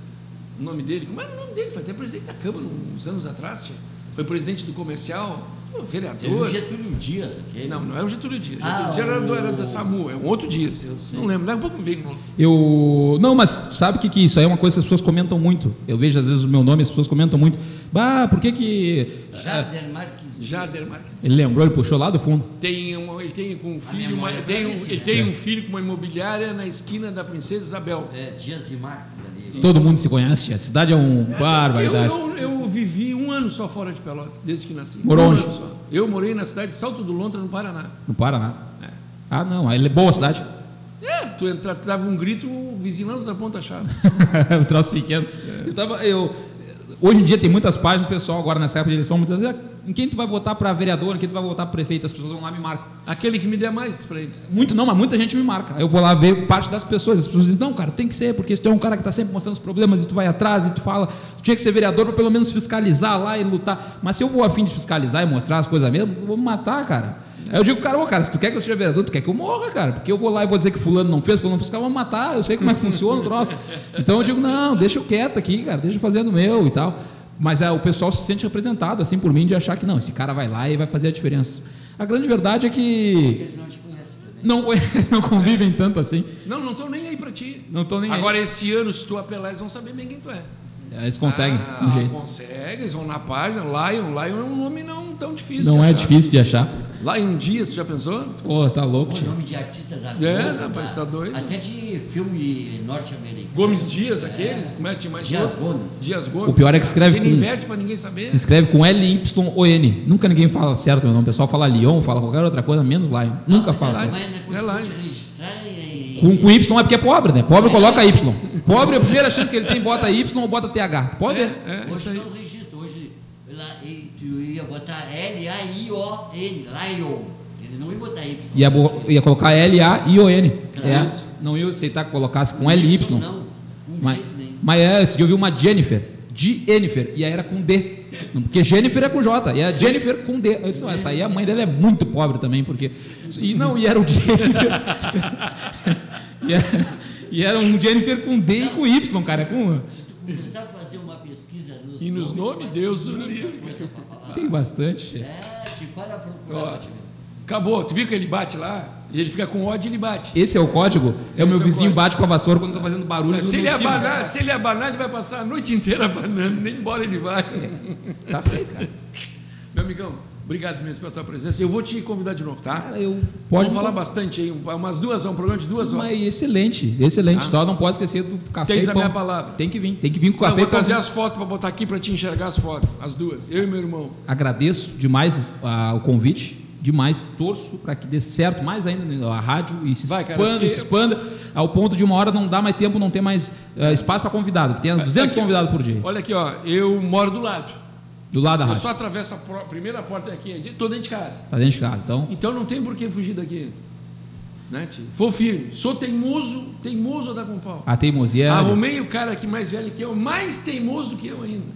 O nome dele, como era o nome dele? Foi até presidente da Câmara uns anos atrás, tia. Foi presidente do comercial, foi Teve o vereador. Getúlio Dias aquele. Não, não é o Getúlio Dias. Ah, Getúlio Dias era, o- era da SAMU, é um outro Dias. Eu não lembro, daqui a pouco me veio Eu. Não, mas sabe o que, que isso aí é uma coisa que as pessoas comentam muito. Eu vejo às vezes o meu nome, as pessoas comentam muito. Bah, por que que. Jader Marques. Jader Marques. Ele lembrou, ele puxou lá do fundo. Tem um, ele tem com um filho, uma, é tem um, ele tem É. um filho com uma imobiliária na esquina da Princesa Isabel. É, Dias e Marques ali. Todo mundo se conhece, tia. A cidade é um Eu, barbaridade. eu, eu vivi um ano só fora de Pelotas, desde que nasci. Morou um onde? ano só. Eu morei na cidade de Salto do Lontra, no Paraná. No Paraná. Ah, não. Aí é boa a cidade. É, tu entra, tu dava um grito, o vizinho lá da ponta chave. o troço pequeno. Eu tava, eu, hoje em dia tem muitas páginas, o pessoal agora nessa época de eleição, muitas vezes Em quem tu vai votar para vereador, em quem tu vai votar para prefeito, as pessoas vão lá e me marcam. Aquele que me der mais eles. Muito não, mas muita gente me marca. Eu vou lá ver parte das pessoas. As pessoas dizem, não, cara, tem que ser, porque se tu é um cara que está sempre mostrando os problemas e tu vai atrás e tu fala, tu tinha que ser vereador para pelo menos fiscalizar lá e lutar. Mas se eu vou a fim de fiscalizar e mostrar as coisas mesmo, eu vou me matar, cara. Aí eu digo, cara, ô, cara, se tu quer que eu seja vereador, tu quer que eu morra, cara. Porque eu vou lá e vou dizer que fulano não fez, fulano não fez, cara, me matar, eu sei como é que funciona o troço. Então eu digo, não, deixa eu quieto aqui, cara, deixa eu fazendo o meu e tal. Mas é, o pessoal se sente representado, assim, por mim, de achar que não, esse cara vai lá e vai fazer a diferença. A grande verdade é que Eles não te conhecem também. não, eles não convivem tanto assim. Não, não estão nem aí para ti. Não estão nem aí. Agora, esse ano, se tu apelar, eles vão saber bem quem tu é. Eles conseguem, ah, um jeito. Conseguem, eles vão na página. Lion, Lion é um nome não tão difícil. Não de é achar. difícil de achar. Lion Dias, tu já pensou? Pô, tá louco. O tio. nome de artista da É, Globo, rapaz, tá doido. Até de filme norte-americano. Gomes Dias, aqueles, como é que tinha mais Dias outro? Gomes. Dias Gomes. O pior é que escreve Ele com- inverte para ninguém saber. Se escreve com L-Y-O-N. Nunca ninguém fala certo meu nome. O pessoal fala Lyon, fala qualquer outra coisa, menos Lion. Nunca fala não É lá, e... Com, com Y é porque é pobre, né? Pobre coloca Y. Pobre, a primeira chance que ele tem, bota Y ou bota TH. Pode ver. É, isso Hoje não registra, hoje lá, tu ia botar L-A-I-O-N, Lion. Ele não ia botar Y. Ia, bo- ia colocar L-A-I-O-N. É. Claro. Não ia aceitar que colocasse com L-Y. Não, um Mas, jeito nem. mas é, esse dia eu vi uma Jennifer. Jennifer. E aí era com D. Porque Jennifer é com J. E é Jennifer com D. Eu disse, "Não, essa aí a mãe dela é muito pobre também, porque. E não, e era o Jennifer. e, era, e era um Jennifer com D e com Y, cara. Com, Se tu começar a fazer uma pesquisa nos E nos nomes, Deus o livre. falar. tem bastante. É, tipo, olha a procurar Ó, ver. Acabou. Tu viu que ele bate lá? E ele fica com ódio e ele bate. Esse é o código. É o meu Esse é o vizinho código. bate com a vassoura quando eu tô fazendo barulho. Se ele, abanar, se ele abanar, ele vai passar a noite inteira abanando, nem embora ele vai. Tá feio, cara. Meu amigão, obrigado mesmo pela tua presença. Eu vou te convidar de novo, tá? Cara, eu pode Vamos falar bastante aí, um- umas duas horas, um programa de duas horas. Mas excelente, excelente. Ah. Só não pode esquecer do café Tens a minha palavra. Tem que vir, tem que vir com Eu café vou e pão. trazer as fotos para botar aqui para te enxergar as fotos, as duas, eu e meu irmão. Agradeço demais ah, o convite, demais, torço para que dê certo mais ainda a rádio e se Vai, cara, expanda, porque- se expanda, ao ponto de uma hora não dá mais tempo, não ter mais ah, espaço para convidado, que tenha 200 Aqui, convidados por dia, Olha aqui, ó, eu moro do lado. do lado da Eu rádio. só atravesso a pro- primeira porta aqui, estou dentro de casa. Tá dentro de casa, então. Então não tem por que fugir daqui. Né, tio? Vou firme. Sou teimoso, teimoso a dar com pau. A teimosia. é- Arrumei o cara aqui mais velho que eu, mais teimoso do que eu ainda.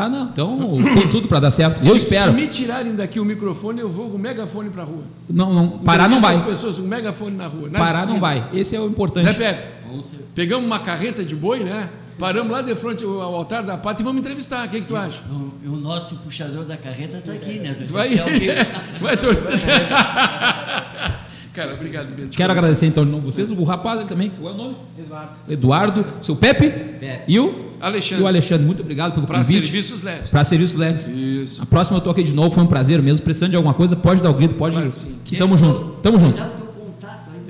Ah, não. Então tem tudo para dar certo. Eu se, espero. Se me tirarem daqui o microfone, eu vou com o megafone para rua. Não, não. Parar não vai. as pessoas com o megafone na rua. na Parar não esquina. vai. Esse é o importante. Né, Pepe? Ser- Pegamos uma carreta de boi, né? Paramos lá de frente ao altar da pata e vamos entrevistar. O que, que tu acha? O, o nosso puxador da carreta está aqui, né? Tu vai, é vai torcer. Cara, obrigado mesmo. Quero agradecer então de novo vocês. O rapaz ele também. Qual é o nome? Eduardo. Eduardo. Seu Pepe. Pepe. E o? Alexandre. E o Alexandre. Muito obrigado pelo Para convite. serviços leves. Para serviços leves. Isso. A próxima eu tô aqui de novo. Foi um prazer mesmo. Precisando de alguma coisa, pode dar o grito. Pode. Claro sim. Que tamo junto. Tamo junto.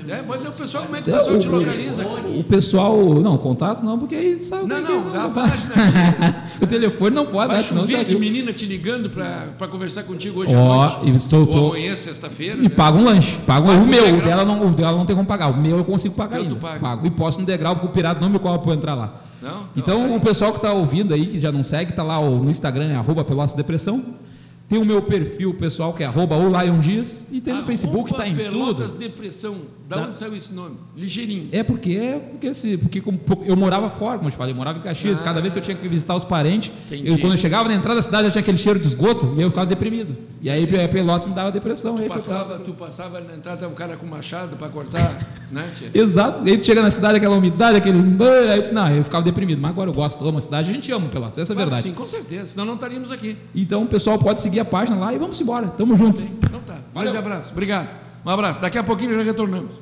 O É, ser o pessoal, como é que o pessoal o- te localiza aqui? O pessoal. Não, contato não, porque aí sabe. Não, é não, é, a contato. página o telefone não pode, Vai? Senão chover tá de aqui. menina te ligando para conversar contigo hoje à Ó, noite. e estou- Ou tô- amanhã, sexta-feira. E né? paga um lanche. Paga um, o um meu, o dela, não, o dela não tem como pagar. O meu eu consigo pagar ainda. Pago. E posto no degrau, porque o pirata não me cobra para entrar lá. Não? Então, o pessoal que está ouvindo aí, que já não segue, tá lá no Instagram, é arroba Pelotas Depressão. Tem o meu perfil pessoal, que é arroba o Lion Dias. E tem no Arroba Facebook, tá em Pelotas tudo. Depressão. Da Da- onde saiu esse nome? Ligeirinho. É porque é porque, assim, porque eu morava fora, como eu te falei, eu morava em Caxias. Cada vez que eu tinha que visitar os parentes, Entendi. eu, quando eu chegava na entrada da cidade, já tinha aquele cheiro de esgoto e eu ficava deprimido. E aí Pelotas me dava depressão. aí Tu foi passava, tu passava na entrada, um cara com machado para cortar, né, tia? Exato. E aí tu chega na cidade, aquela umidade, aquele. Aí eu não, eu ficava deprimido. Mas agora eu gosto, amo a cidade, a gente ama Pelotas, essa é a verdade. Sim, com certeza. Senão não estaríamos aqui. Então o pessoal pode seguir a página lá e vamos embora. Tamo junto. Então tá. Um grande abraço. Obrigado. Um abraço. Daqui a pouquinho já retornamos.